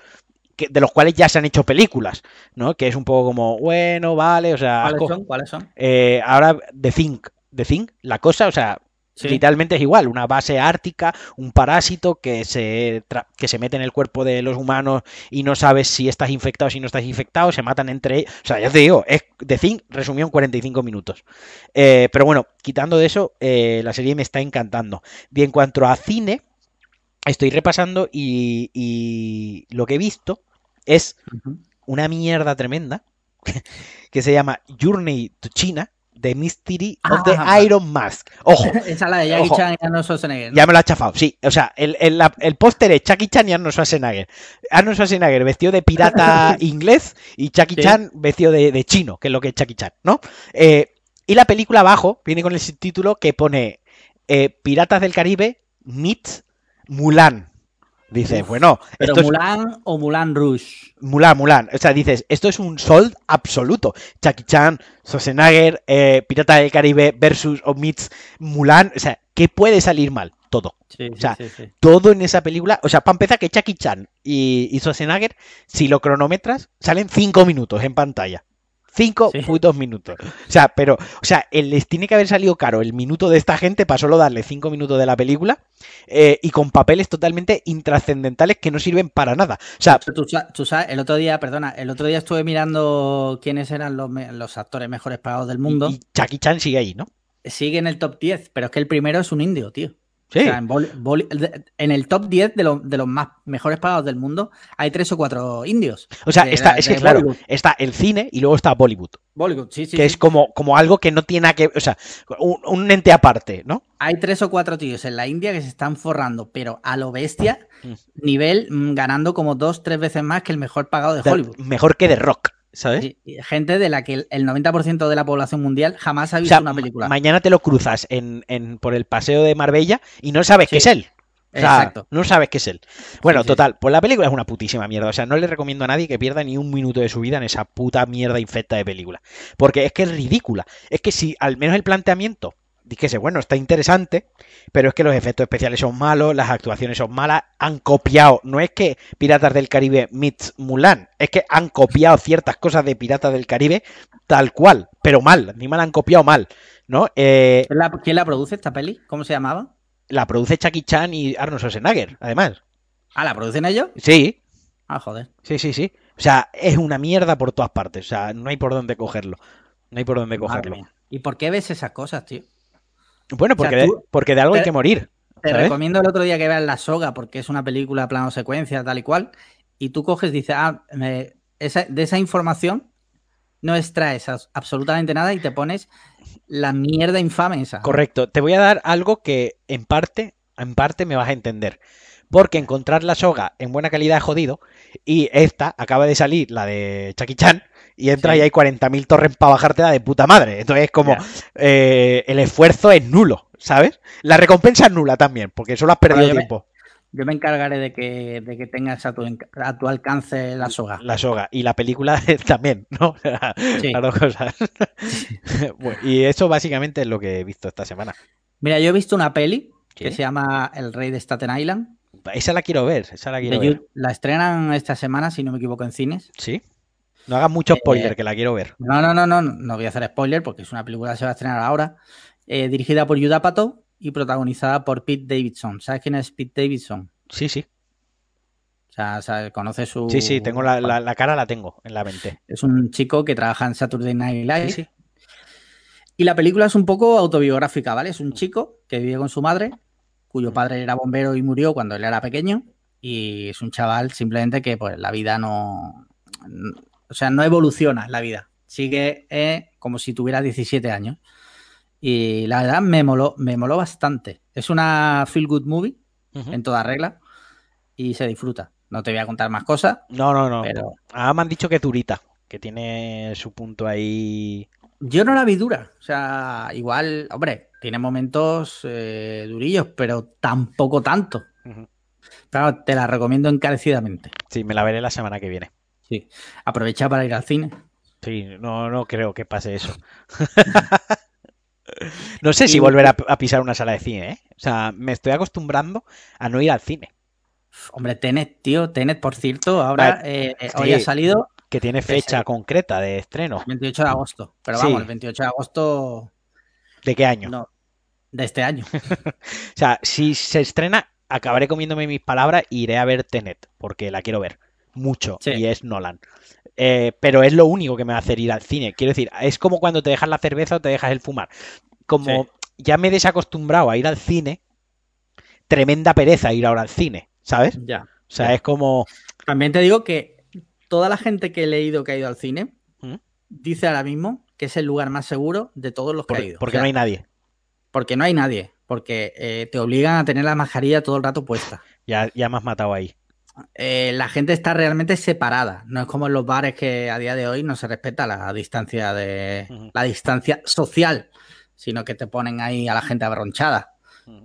Que, de los cuales ya se han hecho películas, ¿no? Que es un poco como, bueno, vale, o sea, ¿cuáles son? ¿Cuáles son? eh, ahora The Thing, The Thing, la cosa, o sea, Sí. literalmente es igual, una base ártica, un parásito que se, que se mete en el cuerpo de los humanos y no sabes si estás infectado o si no estás infectado, se matan entre ellos. O sea, ya te digo, es The Thing resumió en 45 minutos. Eh, pero bueno, quitando de eso, eh, la serie me está encantando. Y en cuanto a cine, estoy repasando y, y lo que he visto es una mierda tremenda [laughs] que se llama Journey to China, The Mystery of Ah, the vale. Iron Mask. Ojo, [laughs] Esa es la de Jackie Ojo. Chan y Arnold Schwarzenegger. ¿no? ya me lo ha chafado, sí. O sea, el, el, el póster es Chucky Chan y Arnold Schwarzenegger. Arnold Schwarzenegger vestido de pirata [laughs] inglés y Chucky Sí. Chan vestido de, de chino, que es lo que es Chucky Chan, ¿no? Eh, y la película abajo viene con el subtítulo que pone eh, Piratas del Caribe meets Mulan. Dices, bueno, Pero esto es Mulan o Mulan Rouge. Mulan, Mulan. O sea, dices, esto es un sold absoluto. Jackie Chan, Schwarzenegger, eh, Pirata del Caribe versus o meets Mulan. O sea, ¿qué puede salir mal? Todo. Sí, sí, sea, sí, sí. Todo en esa película. O sea, para empezar, que Jackie Chan y, y Schwarzenegger, si lo cronometras, salen cinco minutos en pantalla. Cinco Sí. putos minutos. O sea, pero, o sea, el- les tiene que haber salido caro el minuto de esta gente para solo darle cinco minutos de la película eh, y con papeles totalmente intrascendentales que no sirven para nada. O sea, Tú, tú sabes, el otro día, perdona, el otro día estuve mirando quiénes eran los, los actores mejores pagados del mundo. y, y Jackie Chan sigue ahí, ¿no? Sigue en el top 10, pero es que el primero es un indio, tío. O sea, en, boli- boli- de- en el top 10 de, los- de los más mejores pagados del mundo hay tres o cuatro indios. O sea, de está, es que de claro, Bollywood. está el cine y luego está Bollywood, Bollywood, sí, sí. que sí. es como, como algo que no tiene que, o sea, un, un ente aparte, ¿no? Hay tres o cuatro tíos en la India que se están forrando, pero a lo bestia, Mm. nivel mm, ganando como dos, tres veces más que el mejor pagado de De- Hollywood. Mejor que The Rock, ¿sabes? Sí, gente de la que el- el 90% de la población mundial jamás ha O visto sea, una película. ma- mañana te lo cruzas en, en- por el paseo de Marbella y no sabes que es Sí. él. O sea, Exacto. no sabes que es él. Bueno, Sí, sí, total, pues la película es una putísima mierda. O sea, no le recomiendo a nadie que pierda ni un minuto de su vida en esa puta mierda infecta de película. Porque es que es ridícula. Es que si al menos el planteamiento dijese, bueno, está interesante, pero es que los efectos especiales son malos, las actuaciones son malas, han copiado. No es que Piratas del Caribe meets Mulan, es que han copiado ciertas cosas de Piratas del Caribe tal cual, pero mal. Encima la han copiado mal. ¿No? Eh, ¿Quién la, quién la produce esta peli? ¿Cómo se llamaba? la produce Chucky Chan y Arnold Schwarzenegger, además. Ah, ¿la producen ellos? Sí, Ah, joder. Sí, sí, sí. O sea, es una mierda por todas partes. O sea, no hay por dónde cogerlo. No hay por dónde cogerlo. ¿Y por qué ves esas cosas, tío? Bueno, porque, sea, de, tú- porque de algo hay que morir. Te ¿sabes? recomiendo el otro día que veas La Soga, porque es una película plano secuencia, tal y cual, y tú coges y dices, ah, me- esa- de esa información no extraes absolutamente nada y te pones la mierda infame esa. Correcto. Te voy a dar algo que en parte, en parte me vas a entender. Porque encontrar la soga en buena calidad es jodido. Y esta acaba de salir, la de Chucky Chan, y entra Sí. y hay 40.000 torres para bajártela de puta madre. Entonces es como eh, el esfuerzo es nulo, ¿sabes? La recompensa es nula también, porque solo has perdido me- tiempo. Yo me encargaré de que, de que tengas a tu, a tu alcance La Soga. La soga. Y la película [laughs] también, ¿no? [laughs] Sí. Las dos cosas. [laughs] Bueno, y eso básicamente es lo que he visto esta semana. Mira, yo he visto una peli que se llama El Rey de Staten Island. Esa la quiero ver, esa la quiero De ver. La estrenan esta semana, si no me equivoco, en cines. ¿Sí? No hagas mucho Eh, spoiler, que la quiero ver. No, no, no, no, no voy a hacer spoiler porque es una película que se va a estrenar ahora. Eh, dirigida por Judd Apatow y protagonizada por Pete Davidson. ¿Sabes quién es Pete Davidson? Sí, sí. O sea, conoce su. Sí, sí, tengo la, la- la cara la tengo en la mente. Es un chico que trabaja en Saturday Night Live. Sí, sí. Y la película es un poco autobiográfica, ¿vale? Es un chico que vive con su madre, cuyo padre era bombero y murió cuando él era pequeño. Y es un chaval simplemente que, pues, la vida no. O sea, no evoluciona la vida. Sigue eh, como si tuviera 17 años. Y la verdad me moló, me moló bastante. Es una feel good movie, en toda regla, y se disfruta. No te voy a contar más cosas, No, no, no. pero Ah, me han dicho que es durita, que tiene su punto ahí. Yo no la vi dura. O sea, igual, hombre, tiene momentos eh, durillos, pero tampoco tanto. Pero te la recomiendo encarecidamente. Sí, me la veré la semana que viene. Sí. Aprovecha para ir al cine. Sí, no, no creo que pase eso. [laughs] No sé si Y- volver a, a pisar una sala de cine, ¿eh? O sea, me estoy acostumbrando a no ir al cine. Hombre, Tenet, tío, Tenet, por cierto, ahora eh, eh, hoy ha salido Que tiene fecha concreta de estreno. el 28 de agosto. Pero Sí. vamos, el 28 de agosto ¿De qué año? no, de este año. [laughs] O sea, si se estrena, acabaré comiéndome mis palabras e iré a ver Tenet, porque la quiero ver mucho Sí. y es Nolan. Eh, pero es lo único que me va a hacer ir al cine. Quiero decir, es como cuando te dejas la cerveza o te dejas el fumar. Como Sí. ya me he desacostumbrado a ir al cine, tremenda pereza ir ahora al cine, ¿sabes? Ya. O sea, es como... También te digo que toda la gente que he leído que ha ido al cine ¿Mm? dice ahora mismo que es el lugar más seguro de todos los que ha Porque, ido. porque O sea, no hay nadie. Porque no hay nadie. Porque eh, te obligan a tener la mascarilla todo el rato puesta. Ya, ya me has matado ahí. Eh, la gente está realmente separada. No es como en los bares que a día de hoy no se respeta la distancia de la distancia social, sino que te ponen ahí a la gente abronchada.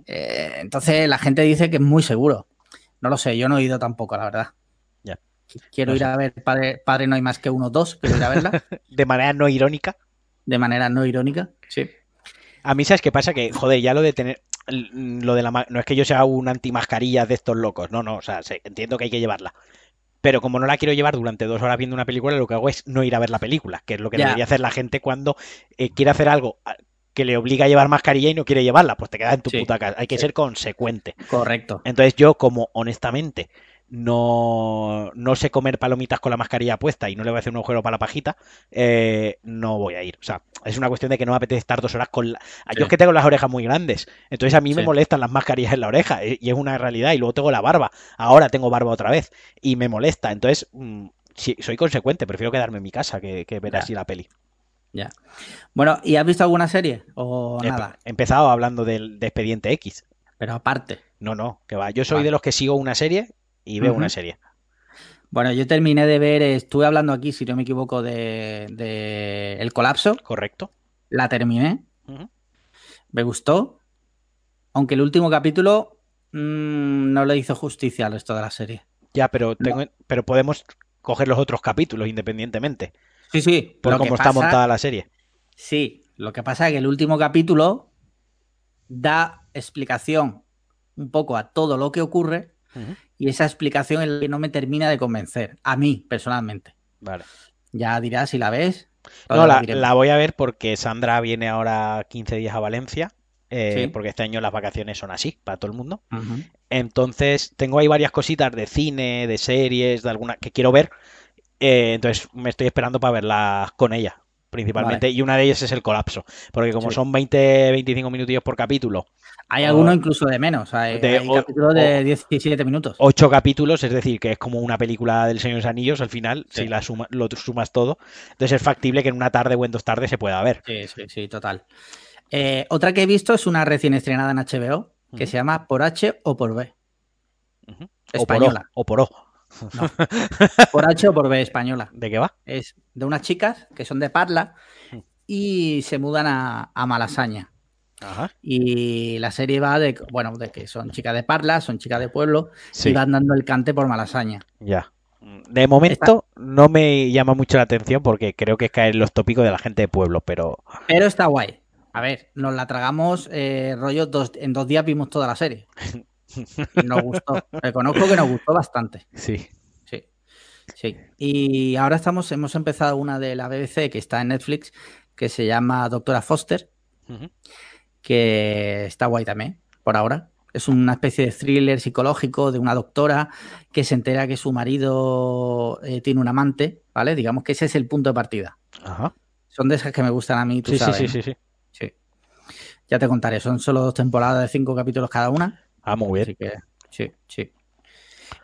Eh, entonces la gente dice que es muy seguro. No lo sé, yo no he ido tampoco, la verdad. Ya. Quiero No ir sé. a ver Padre, Padre No hay más que uno, dos. Quiero ir a verla [laughs] De manera no irónica. de manera no irónica. Sí. A mí, ¿sabes qué pasa? Que, joder, ya lo de tener. Lo de la. No es que yo sea un antimascarilla de estos locos. No, no. O sea, sé- entiendo que hay que llevarla. Pero como no la quiero llevar durante dos horas viendo una película, lo que hago es no ir a ver la película, que es lo que debería hacer la gente cuando eh, quiere hacer algo a- que le obliga a llevar mascarilla y no quiere llevarla. Pues te quedas en tu Sí, puta casa. Hay que sí. ser consecuente. Correcto. Entonces, yo, como honestamente no, no sé comer palomitas con la mascarilla puesta y no le voy a hacer un agujero para la pajita, eh, no voy a ir. O sea, es una cuestión de que no me apetece estar dos horas con la... Yo es que tengo las orejas muy grandes, entonces a mí me Sí. molestan las mascarillas en la oreja eh, y es una realidad. Y luego tengo la barba, ahora tengo barba otra vez y me molesta. Entonces, mm, sí, soy consecuente, prefiero quedarme en mi casa que, que ver Ya. así la peli. Ya. Bueno, ¿y has visto alguna serie? ¿O He- nada? He empezado hablando del de Expediente X. Pero aparte. No, no, que va. Yo soy Vale. de los que sigo una serie y veo una serie. Bueno, yo terminé de ver, estuve hablando aquí, si no me equivoco, de, de El Colapso. ¿Correcto? La terminé. Me gustó. Aunque el último capítulo mm, no le hizo justicia al resto de la serie. Ya, pero, tengo, pero podemos coger los otros capítulos independientemente. Sí, sí. Por cómo está montada la serie. Sí, lo que pasa es que el último capítulo da explicación un poco a todo lo que ocurre Ujú. Y esa explicación es la que no me termina de convencer, a mí personalmente. Vale. Ya dirás si la ves. No, la, voy a ver porque Sandra viene ahora 15 días a Valencia. eh, Sí. Porque este año las vacaciones son así para todo el mundo. Entonces, tengo ahí varias cositas de cine, de series, de alguna que quiero ver. eh, entonces, me estoy esperando para verlas con ella, principalmente. Y una de ellas es el colapso. Porque como Sí. son 20, 25 minutillos por capítulo, Hay algunos incluso de menos. Hay, de- hay o- capítulos de 17 minutos. 8 capítulos, es decir, que es como una película del Señor de los Anillos al final, Sí. si la suma- lo sumas todo. Entonces, es factible que en una tarde o en dos tardes se pueda ver. Sí, sí, sí, total. Eh, otra que he visto es una recién estrenada en HBO que se llama Por H o por B. Española. O por O. O por O. [laughs] [laughs] Por H o por B, española. ¿De qué va? Es de unas chicas que son de Parla y se mudan a, a Malasaña. Ajá. Y la serie va de, bueno, de que son chicas de Parla, son chicas de pueblo Sí, y van dando el cante por Malasaña. ya. De momento no me llama mucho la atención porque creo que es caer en los tópicos de la gente de pueblo, pero Pero está guay. A ver, nos la tragamos eh, rollo dos, en dos días vimos toda la serie. [laughs] [laughs] Nos gustó. Reconozco que nos gustó bastante. sí. Sí. Sí. Y ahora estamos, hemos empezado una de la BBC que está en Netflix, que se llama Doctora Foster, que está guay también, por ahora. Es una especie de thriller psicológico de una doctora que se entera que su marido eh, tiene un amante, ¿vale? Digamos que ese es el punto de partida. Ajá. Son de esas que me gustan a mí, tú Sí, sí, sabes. sí, ¿no? sí, sí. Sí. Ya te contaré, son solo dos temporadas de cinco capítulos cada una. Ah, muy bien. Que, sí, sí.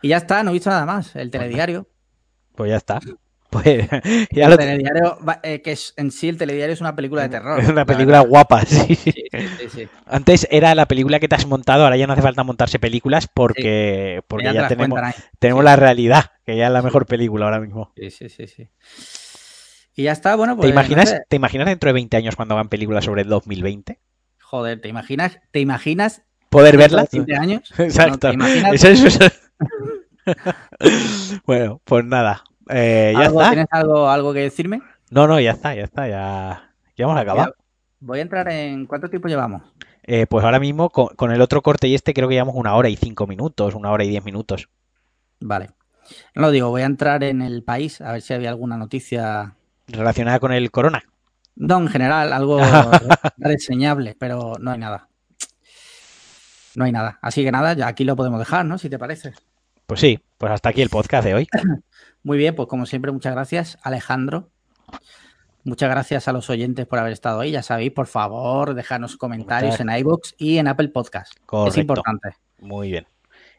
Y ya está, no he visto nada más. El telediario. Pues ya está. [laughs] Pues ya el lo telediario, eh, que es, en sí el telediario es una película de terror. Es una la película verdad. guapa, [laughs] sí. Sí, sí, sí, sí. Antes era la película que te has montado, ahora ya no hace falta montarse películas porque, porque Ya tenemos, tenemos la realidad, que ya es la mejor película ahora mismo. Sí, sí, sí, sí. Y ya está, bueno, pues. ¿Te imaginas, no sé. ¿Te imaginas dentro de 20 años cuando hagan películas sobre el 2020? Joder, ¿te imaginas? ¿Te imaginas? ¿Poder de 20 años? [laughs] Exacto. es- [laughs] bueno, pues nada. Eh, ya ¿Algo- está. ¿Tienes algo, algo que decirme? No, no, ya está, ya está, ya, ya hemos acabado. Voy a entrar en. ¿Cuánto tiempo llevamos? Eh, pues ahora mismo con, con el otro corte y este creo que llevamos una hora y cinco minutos, una hora y diez minutos. Vale. No lo digo, voy a entrar en el país a ver si había alguna noticia. Relacionada con el corona. No, en general, algo [laughs] reseñable, pero no hay nada. No hay nada. Así que nada, ya aquí lo podemos dejar, ¿no? Si te parece. Pues sí, pues hasta aquí el podcast de hoy. [laughs] Muy bien, pues como siempre, muchas gracias, Alejandro. Muchas gracias a los oyentes por haber estado ahí. Ya sabéis, por favor, dejarnos comentarios en iVoox y en Apple Podcast. Es Correcto. importante. Muy bien.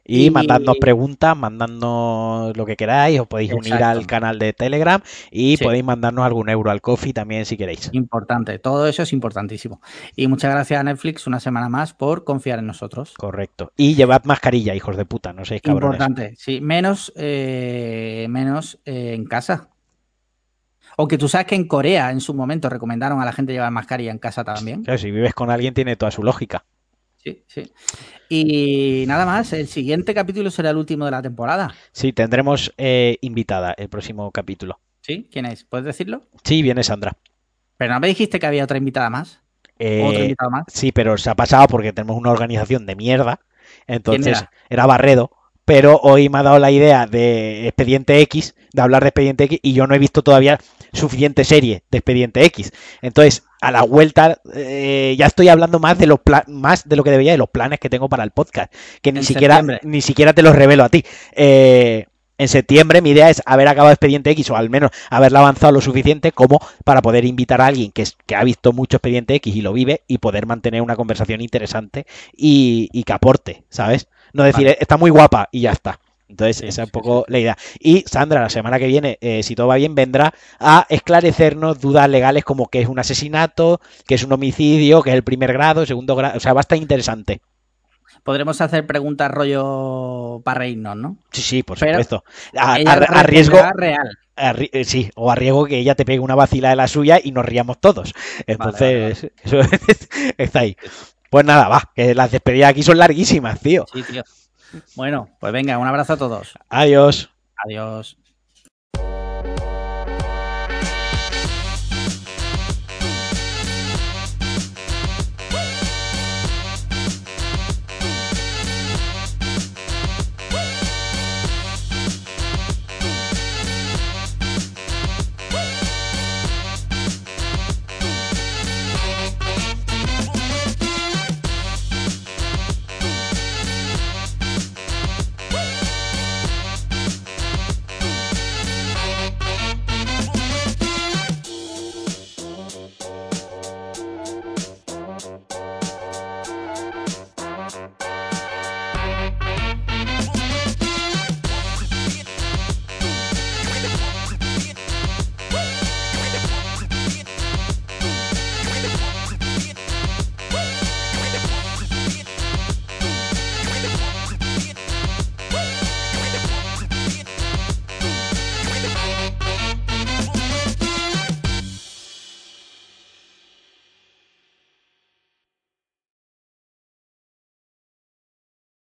Y, Y- mandadnos preguntas, mandadnos lo que queráis, os podéis unir al canal de Telegram y Sí. podéis mandarnos algún euro al coffee también si queréis. Importante. Todo eso es importantísimo. Y muchas gracias a Netflix una semana más por confiar en nosotros. Correcto. Y llevad mascarilla, hijos de puta, no seáis cabrones. Importante, sí. Menos, eh, menos eh, en casa. O que tú sabes que en Corea en su momento recomendaron a la gente llevar mascarilla en casa también. Claro, si vives con alguien tiene toda su lógica. Sí, sí. Y nada más, el siguiente capítulo será el último de la temporada. Sí, tendremos eh, invitada el próximo capítulo. ¿Sí? ¿Quién es? ¿Puedes decirlo? Sí, viene Sandra. Pero no me dijiste que había otra invitada más. Eh, ¿Otro invitado más? Sí, pero se ha pasado porque tenemos una organización de mierda. Entonces, era? era? Barredo. Pero hoy me ha dado la idea de Expediente X, de hablar de Expediente X, y yo no he visto todavía. Suficiente serie de Expediente X. Entonces, a la vuelta, eh, ya estoy hablando más de los más de lo que debería de los planes que tengo para el podcast, que ni siquiera ni siquiera te los revelo a ti. Eh, en septiembre mi idea es haber acabado Expediente X o al menos haberla avanzado lo suficiente como para poder invitar a alguien que, es, que ha visto mucho Expediente X y lo vive y poder mantener una conversación interesante y, que aporte, ¿sabes? No decir, está muy guapa y ya está. Entonces, esa es un poco la idea. Y Sandra, la semana que viene, eh, si todo va bien, vendrá a esclarecernos dudas legales como que es un asesinato, que es un homicidio, que es el primer grado, segundo grado. O sea, va a estar interesante podremos hacer preguntas rollo para reírnos, ¿no? Sí, sí, por supuesto. A, riesgo. Real. Eh, sí, o a riesgo que ella te pegue una vacila de la suya y nos riamos todos. Entonces, [laughs] eso está ahí. Pues nada, va, que las despedidas aquí son larguísimas, tío. Sí, tío. Bueno, pues venga, un abrazo a todos. Adiós. Adiós.